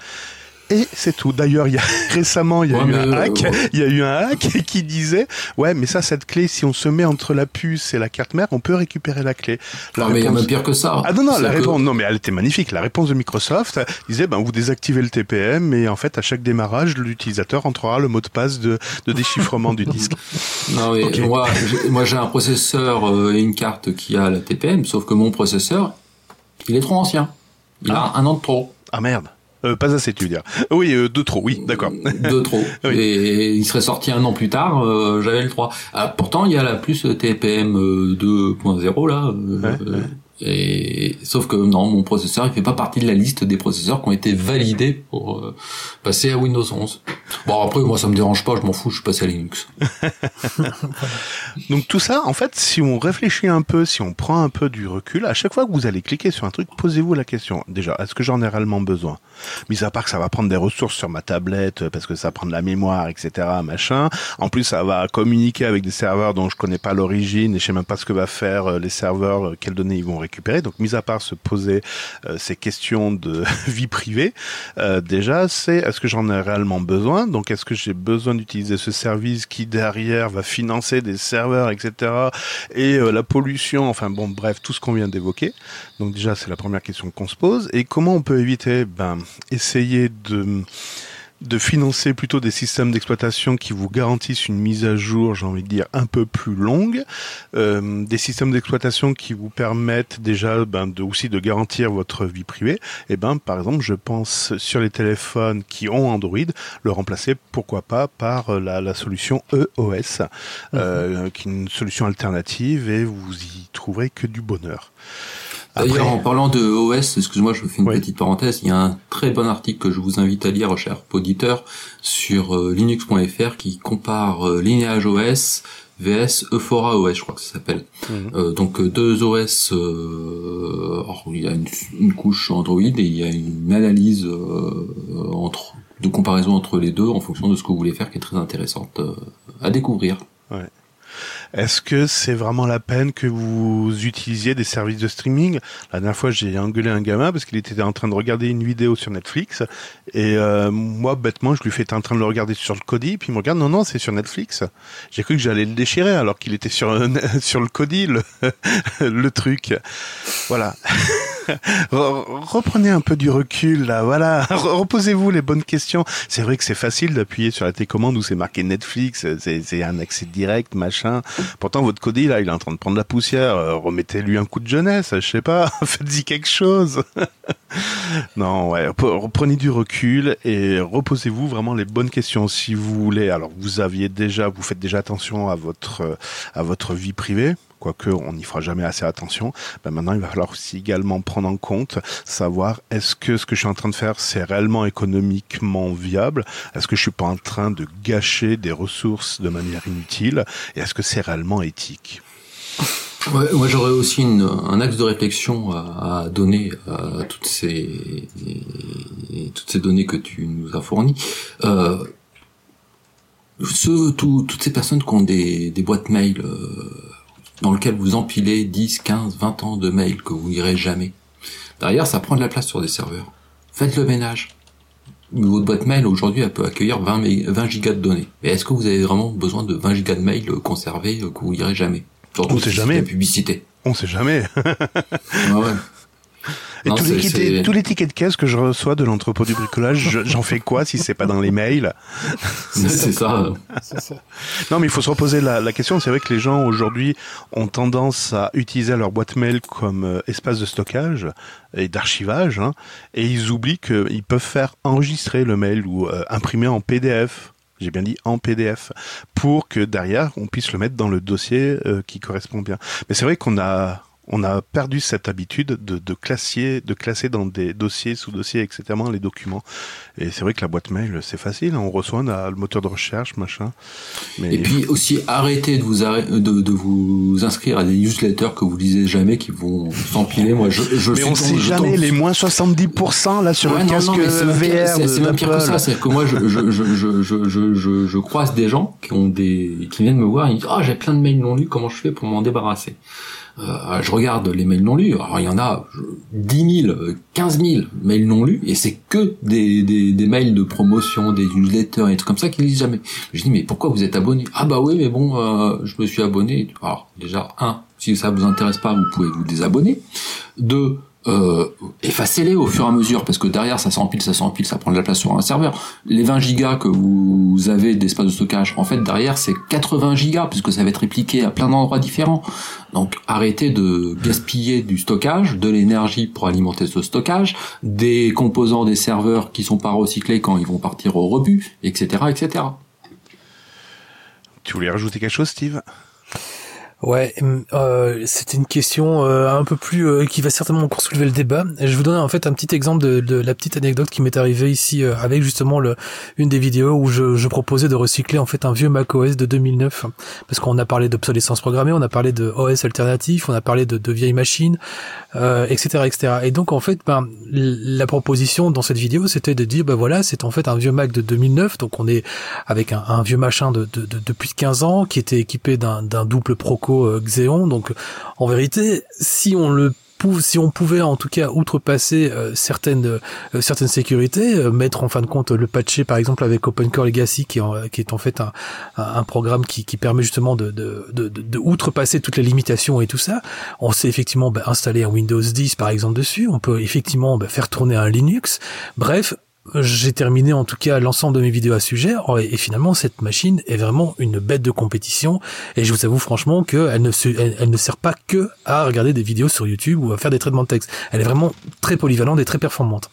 Et c'est tout. D'ailleurs, il y a récemment, il y a ouais, eu un hack, euh, il y a eu un hack qui disait, ouais, mais ça, cette clé, si on se met entre la puce et la carte mère, on peut récupérer la clé. La non, réponse... mais il y a même pire que ça. Ah non, non, la réponse, que... non, mais elle était magnifique. La réponse de Microsoft disait, ben, vous désactivez le TPM et en fait, à chaque démarrage, l'utilisateur entrera le mot de passe de, de déchiffrement du disque. Non, mais okay. moi, moi, j'ai un processeur euh, et une carte qui a la TPM, sauf que mon processeur, il est trop ancien. Il ah. a un an de trop. Ah merde. Euh, pas assez, tu veux dire. Oui, euh, deux trop, oui, d'accord. Deux trop. oui. Et il serait sorti un an plus tard, euh, j'avais le 3. Ah, pourtant, il y a la plus TPM 2.0 là. Ouais, ouais. Et sauf que non, mon processeur il fait pas partie de la liste des processeurs qui ont été validés pour euh, passer à Windows 11. Bon après moi ça me dérange pas, je m'en fous, je suis passé à Linux. Donc tout ça, en fait, si on réfléchit un peu, si on prend un peu du recul, à chaque fois que vous allez cliquer sur un truc, posez-vous la question. Déjà, est-ce que j'en ai réellement besoin? Mis à part que ça va prendre des ressources sur ma tablette parce que ça prend de la mémoire, etc. Machin. En plus, ça va communiquer avec des serveurs dont je connais pas l'origine et je sais même pas ce que va faire les serveurs, quelles données ils vont récupérer Donc, mis à part se poser euh, ces questions de vie privée, euh, déjà, c'est est-ce que j'en ai réellement besoin? Donc, est-ce que j'ai besoin d'utiliser ce service qui derrière va financer des serveurs, etc. Et euh, la pollution, enfin bon, bref, tout ce qu'on vient d'évoquer. Donc déjà, c'est la première question qu'on se pose. Et comment on peut éviter Ben, essayer de de financer plutôt des systèmes d'exploitation qui vous garantissent une mise à jour, j'ai envie de dire, un peu plus longue, euh, des systèmes d'exploitation qui vous permettent déjà ben, de, aussi de garantir votre vie privée. Et eh ben, par exemple, je pense sur les téléphones qui ont Android, le remplacer, pourquoi pas, par la, la solution EOS, euh, mmh. qui est une solution alternative et vous y trouverez que du bonheur. D'ailleurs, en parlant de OS, excuse-moi, je fais une oui. petite parenthèse, il y a un très bon article que je vous invite à lire, cher auditeur, sur euh, linux.fr qui compare euh, Lineage OS VS Euphora OS, je crois que ça s'appelle. Mmh. Euh, donc deux OS, euh, alors, il y a une, une, couche Android et il y a une analyse euh, entre de comparaison entre les deux en fonction de ce que vous voulez faire qui est très intéressante à découvrir. Ouais. Est-ce que c'est vraiment la peine que vous utilisiez des services de streaming? La dernière fois, j'ai engueulé un gamin parce qu'il était en train de regarder une vidéo sur Netflix et euh, moi, bêtement, je lui fais en train de le regarder sur le Kodi, puis il me regarde, non, non, c'est sur Netflix. J'ai cru que j'allais le déchirer alors qu'il était sur sur le Kodi, le, le truc. Voilà. reprenez un peu du recul là, voilà. Reposez-vous les bonnes questions. C'est vrai que c'est facile d'appuyer sur la télécommande où c'est marqué Netflix, c'est un accès direct, machin. Pourtant votre codie là, il est en train de prendre la poussière. Euh, remettez-lui un coup de jeunesse, je sais pas. Faites-y quelque chose. non, ouais. Reprenez du recul et reposez-vous vraiment les bonnes questions si vous voulez. Alors vous aviez déjà, vous faites déjà attention à votre à votre vie privée quoique on n'y fera jamais assez attention, ben maintenant il va falloir aussi également prendre en compte, savoir est-ce que ce que je suis en train de faire c'est réellement économiquement viable, est-ce que je suis pas en train de gâcher des ressources de manière inutile, et est-ce que c'est réellement éthique? Ouais, moi j'aurais aussi une, un axe de réflexion à, à donner à toutes ces toutes ces données que tu nous as fournies. Euh, ce, tout, toutes ces personnes qui ont des, des boîtes mail euh, dans lequel vous empilez 10, 15, 20 ans de mails que vous lirez jamais. Derrière, ça prend de la place sur des serveurs. Faites le ménage. Votre boîte mail aujourd'hui elle peut accueillir 20, 20 gigas de données. Mais est-ce que vous avez vraiment besoin de 20 gigas de mails conservés que vous lirez jamais? Surtout On sait jamais. La publicité. On sait jamais. ouais. Et tous, les tickets, de caisse que je reçois de l'entrepôt du bricolage, j'en fais quoi si c'est pas dans les mails? C'est ça. Non, mais il faut se reposer la, question. C'est vrai que les gens aujourd'hui ont tendance à utiliser leur boîte mail comme euh, espace de stockage et d'archivage, hein, et ils oublient qu'ils peuvent faire enregistrer le mail ou euh, imprimer en PDF j'ai bien dit en PDF, pour que derrière on puisse le mettre dans le dossier euh, qui correspond bien. Mais c'est vrai qu'on a on a perdu cette habitude de, de, classer, de classer dans des dossiers, sous-dossiers, etc. les documents. Et c'est vrai que la boîte mail, c'est facile. Hein. On reçoit, on a le moteur de recherche, machin. Mais... Et puis aussi, arrêtez de vous, de, de, vous inscrire à des newsletters que vous lisez jamais, qui vont s'empiler. Moi, je, je mais on sait jamais les moins 70% là sur le casque VR. C'est même pire que ça. C'est que moi, je, je, je, je, je, je, je, croise des gens qui ont des, qui viennent me voir et ils disent, ah, j'ai plein de mails non lus, comment je fais pour m'en débarrasser? Euh, je regarde les mails non lus, alors il y en a 10 000, 15 000 mails non lus, et c'est que des, des, des, mails de promotion, des newsletters et tout comme ça qu'ils lisent jamais. Je dis mais pourquoi vous êtes abonné? Ah bah oui mais bon, euh, je me suis abonné. Alors déjà un, si ça vous intéresse pas, vous pouvez vous désabonner. Deux, euh, effacez-les au fur et à mesure parce que derrière ça s'empile, ça s'empile, ça prend de la place sur un serveur. Les 20 gigas que vous avez d'espace de stockage, en fait derrière c'est 80 gigas puisque ça va être répliqué à plein d'endroits différents. Donc arrêtez de gaspiller du stockage, de l'énergie pour alimenter ce stockage, des composants des serveurs qui sont pas recyclés quand ils vont partir au rebut, etc., etc. Tu voulais rajouter quelque chose, Steve? Ouais, euh, c'était une question euh, un peu plus euh, qui va certainement encore soulever le débat. je vais vous donner en fait un petit exemple de, de la petite anecdote qui m'est arrivée ici euh, avec justement le, une des vidéos où je, je, proposais de recycler en fait un vieux Mac OS de 2009 parce qu'on a parlé d'obsolescence programmée, on a parlé de OS alternatif, on a parlé de, de vieilles machines, etc., etc. Et donc en fait, ben, la proposition dans cette vidéo, c'était de dire ben voilà, c'est en fait un vieux Mac de 2009, donc on est avec un, vieux machin de, de, de, plus de 15 ans qui était équipé d'un double Proco euh, Xeon. Donc en vérité, si on le si on pouvait en tout cas outrepasser euh, certaines euh, certaines sécurités, mettre en fin de compte le patcher par exemple avec OpenCore Legacy qui, qui est en fait un, programme qui, permet justement de, outrepasser toutes les limitations et tout ça, on sait effectivement bah, installer un Windows 10 par exemple dessus, on peut effectivement bah, faire tourner un Linux, bref, j'ai terminé en tout cas l'ensemble de mes vidéos à ce sujet oh, et, finalement cette machine est vraiment une bête de compétition et je vous avoue franchement qu'elle ne, sert pas que à regarder des vidéos sur YouTube ou à faire des traitements de texte. Elle est vraiment très polyvalente et très performante.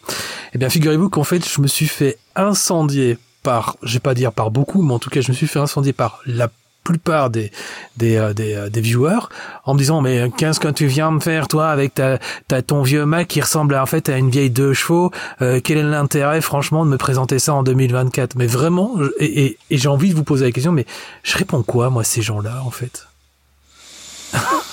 Eh bien figurez-vous qu'en fait je me suis fait incendier par, je vais pas dire par beaucoup, mais en tout cas je me suis fait incendier par la plupart des des, euh, des, euh, des, viewers en me disant mais qu'est-ce que tu viens me faire toi avec ta, ta ton vieux Mac qui ressemble en fait à une vieille deux chevaux euh, quel est l'intérêt franchement de me présenter ça en 2024 mais vraiment et, et, et j'ai envie de vous poser la question mais je réponds quoi moi ces gens-là en fait?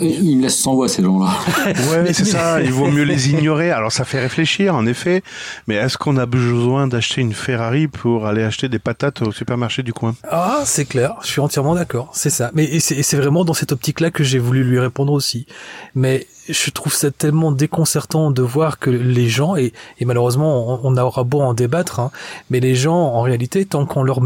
ils me laissent sans voix ces gens-là. ouais, c'est ça. Il vaut mieux les ignorer. Alors ça fait réfléchir, en effet. Mais est-ce qu'on a besoin d'acheter une Ferrari pour aller acheter des patates au supermarché du coin? Ah, c'est clair. Je suis entièrement d'accord. C'est ça. Mais c'est vraiment dans cette optique-là que j'ai voulu lui répondre aussi. Mais je trouve ça tellement déconcertant de voir que les gens, et, malheureusement on, aura beau en débattre, hein, mais les gens en réalité, tant qu'on leur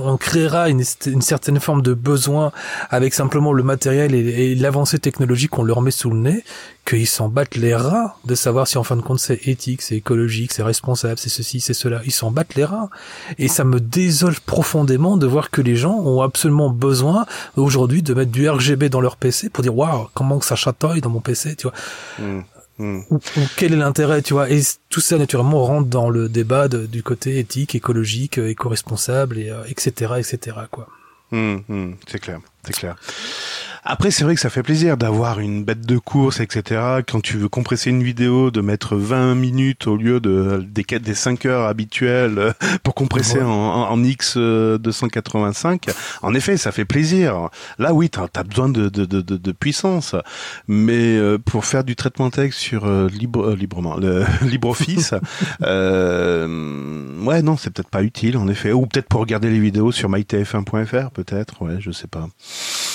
on créera une, certaine forme de besoin avec simplement le matériel et l'avancée technologique qu'on leur met sous le nez, qu'ils s'en battent les rats de savoir si en fin de compte c'est éthique, c'est écologique, c'est responsable, c'est ceci, c'est cela. Ils s'en battent les rats. Et ça me désole profondément de voir que les gens ont absolument besoin aujourd'hui de mettre du RGB dans leur PC pour dire waouh comment que ça chatouille dans mon PC, tu vois. Mmh, mmh. Ou, quel est l'intérêt, tu vois Et tout ça naturellement rentre dans le débat du côté éthique, écologique, éco-responsable, et, etc., etc. Quoi. Mmh, c'est clair, c'est clair. Après, c'est vrai que ça fait plaisir d'avoir une bête de course, etc. Quand tu veux compresser une vidéo, de mettre 20 minutes au lieu de des, des 5 heures habituelles euh, pour compresser en, en, X 285. En effet, ça fait plaisir. Là, oui, t'as as besoin de, de, de, de, puissance. Mais euh, pour faire du traitement texte sur euh, libre, librement, le LibreOffice, euh, ouais, non, c'est peut-être pas utile, en effet. Ou peut-être pour regarder les vidéos sur mytf1.fr, peut-être. Ouais, je sais pas. you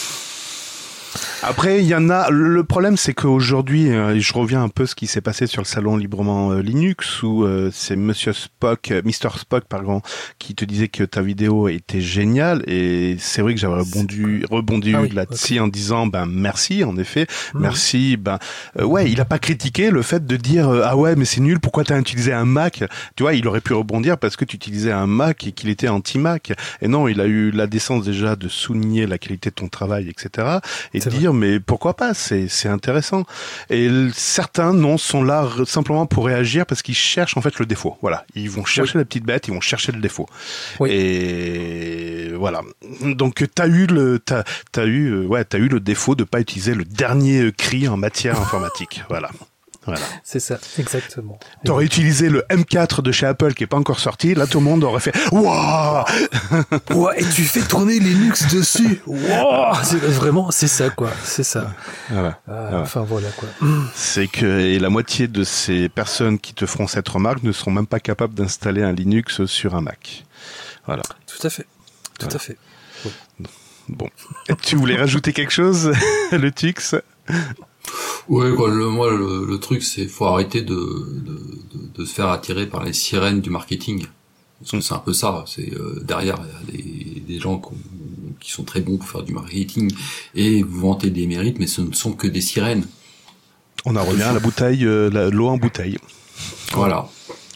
Après, il y en a. Le problème, c'est qu'aujourd'hui, euh, je reviens un peu ce qui s'est passé sur le salon librement euh, Linux, où euh, c'est Monsieur Spock, Mister Spock, pardon, qui te disait que ta vidéo était géniale. Et c'est vrai que j'avais rebondi, rebondi ah là-dessus en disant, ben merci, en effet, mmh. merci. Ben ouais, il a pas critiqué le fait de dire, ah ouais, mais c'est nul. Pourquoi t'as utilisé un Mac? Tu vois, il aurait pu rebondir parce que tu utilisais un Mac et qu'il était anti-Mac. Et non, il a eu la décence déjà de souligner la qualité de ton travail, etc. Et de dire mais pourquoi pas C'est intéressant. Et certains non sont là simplement pour réagir parce qu'ils cherchent en fait le défaut. Voilà, ils vont chercher la petite bête, ils vont chercher le défaut. Oui. Et voilà. Donc t'as eu le t'as as eu euh, ouais t'as eu le défaut de pas utiliser le dernier cri en matière informatique. Voilà. Voilà. C'est ça, exactement. T'aurais utilisé le M4 de chez Apple qui est pas encore sorti, là tout le monde aurait fait Waouh Ouais, et tu fais tourner Linux dessus. Waouh Vraiment, c'est ça quoi, c'est ça. Ah, enfin voilà quoi. C'est que et la moitié de ces personnes qui te feront cette remarque ne seront même pas capables d'installer un Linux sur un Mac. Voilà. Tout à fait. Tout à fait. Bon. tu voulais rajouter quelque chose, le Tux Ouais, quoi, le, moi, le, truc, c'est faut arrêter de, de, de, se faire attirer par les sirènes du marketing. Parce que c'est un peu ça. C'est euh, derrière, il y a des, des gens qui sont très bons pour faire du marketing et vous vanter des mérites, mais ce ne sont que des sirènes. On en revient à la bouteille, euh, l'eau en bouteille. Voilà.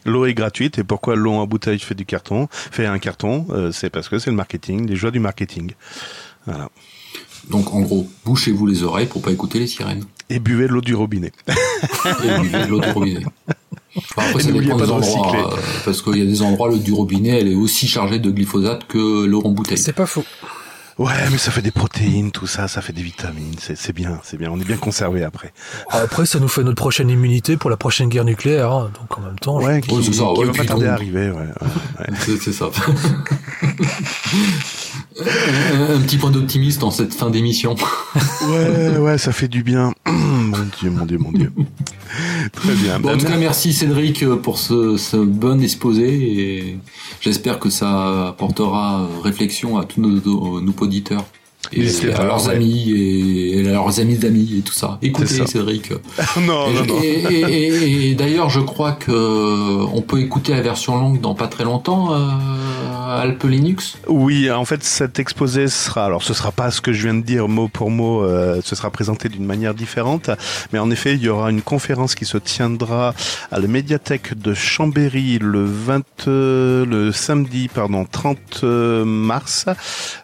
L'eau est gratuite et pourquoi l'eau en bouteille fait du carton, fait un carton, euh, c'est parce que c'est le marketing, les joies du marketing. Voilà. Donc en gros, bouchez-vous les oreilles pour pas écouter les sirènes. Et buvez l'eau du robinet. et buvez l'eau du robinet. après, ça dépend des endroits, euh, parce qu'il y a des endroits, l'eau du robinet, elle est aussi chargée de glyphosate que l'eau en bouteille. C'est pas faux. Ouais, mais ça fait des protéines, tout ça, ça fait des vitamines, c'est bien, c'est bien, on est bien conservé après. Après, ça nous fait notre prochaine immunité pour la prochaine guerre nucléaire, hein. donc en même temps, ouais, qui, qui va pas tarder à arriver, ouais. ouais. c'est ça. un, petit point d'optimisme dans cette fin d'émission. ouais, ouais, ça fait du bien. mon Dieu, mon Dieu, mon Dieu. Très bien. Bon, en tout cas, merci Cédric pour ce, ce bon exposé et j'espère que ça apportera réflexion à tous nos, nos auditeurs et à leurs amis et, à leurs amis d'amis et tout ça. Écoutez Cédric. non, non, non. Et, d'ailleurs, je crois que on peut écouter la version longue dans pas très longtemps. Euh, Alpe Linux Oui, en fait, cet exposé sera, alors ce sera pas ce que je viens de dire mot pour mot, euh, ce sera présenté d'une manière différente, mais en effet, il y aura une conférence qui se tiendra à la médiathèque de Chambéry le 20, le samedi, pardon, 30 mars.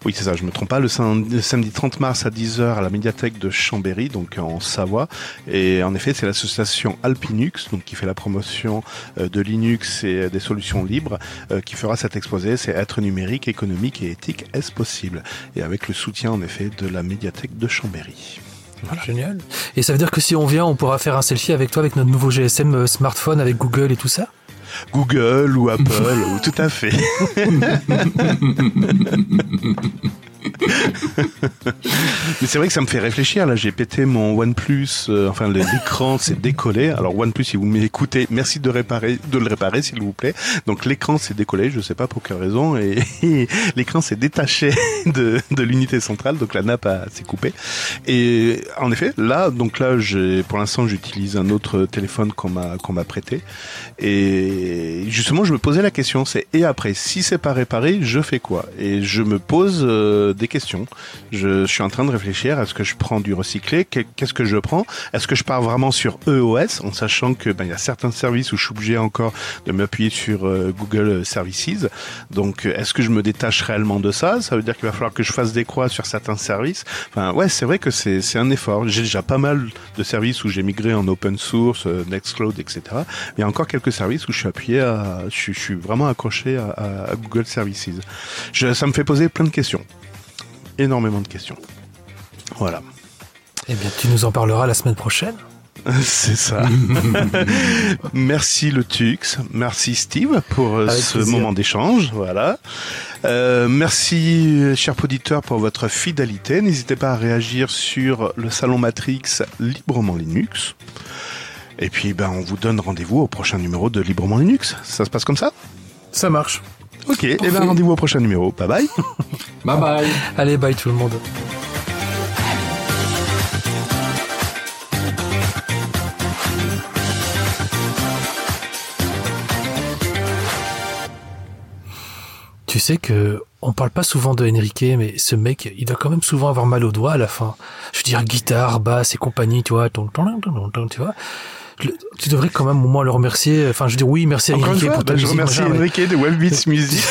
Oui, c'est ça, je me trompe pas, le samedi le samedi 30 mars à 10h à la médiathèque de Chambéry, donc en Savoie. Et en effet, c'est l'association Alpinux, donc qui fait la promotion euh, de Linux et des solutions libres, euh, qui fera cet exposé. C'est être numérique, économique et éthique, est-ce possible? Et avec le soutien en effet de la médiathèque de Chambéry. Voilà. Génial. Et ça veut dire que si on vient, on pourra faire un selfie avec toi avec notre nouveau GSM euh, smartphone avec Google et tout ça? Google ou Apple, ou tout à fait. Mais c'est vrai que ça me fait réfléchir. Là, j'ai pété mon OnePlus. euh, enfin, l'écran s'est décollé. Alors OnePlus, si vous m'écoutez, merci de réparer, de le réparer, s'il vous plaît. Donc l'écran s'est décollé. Je sais pas pour quelle raison et, l'écran s'est détaché de, l'unité centrale. Donc la nappe s'est coupée. Et en effet, là, donc là, pour l'instant, j'utilise un autre téléphone qu'on m'a qu'on prêté. Et justement, je me posais la question, c'est et après, si c'est pas réparé, je fais quoi? Et je me pose euh, des questions. Je, suis en train de réfléchir est-ce que je prends du recyclé Qu'est- Qu'est-ce que je prends? Est-ce que je pars vraiment sur EOS, en sachant que ben il y a certains services où je suis obligé encore de m'appuyer sur euh, Google Services. Donc, euh, est-ce que je me détache réellement de ça? Ça veut dire qu'il va falloir que je fasse des croix sur certains services. Enfin, ouais, c'est vrai que c'est c'est un effort. J'ai déjà pas mal de services où j'ai migré en open source, euh, Nextcloud, etc. Mais il y a encore quelques services où je suis appuyé à, je, suis- vraiment accroché à, à- à Google Services. Ça me fait poser plein de questions, énormément de questions. Voilà, Eh bien, tu nous en parleras la semaine prochaine. c'est ça. merci le Tux, merci Steve pour euh, Avec ce plaisir. moment d'échange. Voilà. Euh, merci, chers auditeurs, pour votre fidélité. N'hésitez pas à réagir sur le salon Matrix Librement Linux. Et puis, ben, on vous donne rendez-vous au prochain numéro de Librement Linux. Ça se passe comme ça? Ça marche. Ok, et ben rendez-vous au prochain numéro. Bye bye. Bye bye. Allez, bye tout le monde. Tu sais que on parle pas souvent de Enrique, mais ce mec, il doit quand même souvent avoir mal aux doigts à la fin. Je veux dire, guitare, basse et compagnie, tu vois, ton, ton, ton, ton, ton, tu vois. Tu devrais quand même au moins le remercier. Enfin, je veux dire, oui, merci à Enrique fois, pour ta je musique, remercie machin, mais- Enrique de Wellbeats Music.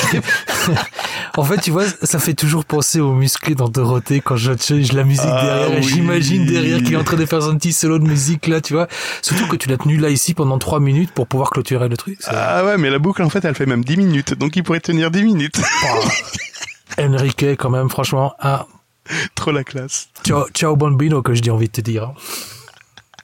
en fait, tu vois, ça fait toujours penser aux musclés dans Dorothée quand je change la musique Ah derrière. oui. J'imagine derrière qu'il est en train de faire son petit solo de musique là, tu vois. Surtout que tu l'as tenu là ici pendant trois minutes pour pouvoir clôturer le truc. Ah ouais, mais la boucle, en fait, elle fait même 10 minutes. Donc, il pourrait tenir 10 minutes. Enrique, quand même, franchement, ah, Trop la classe. ciao, ciao bambino que je dis envie de te dire. hein.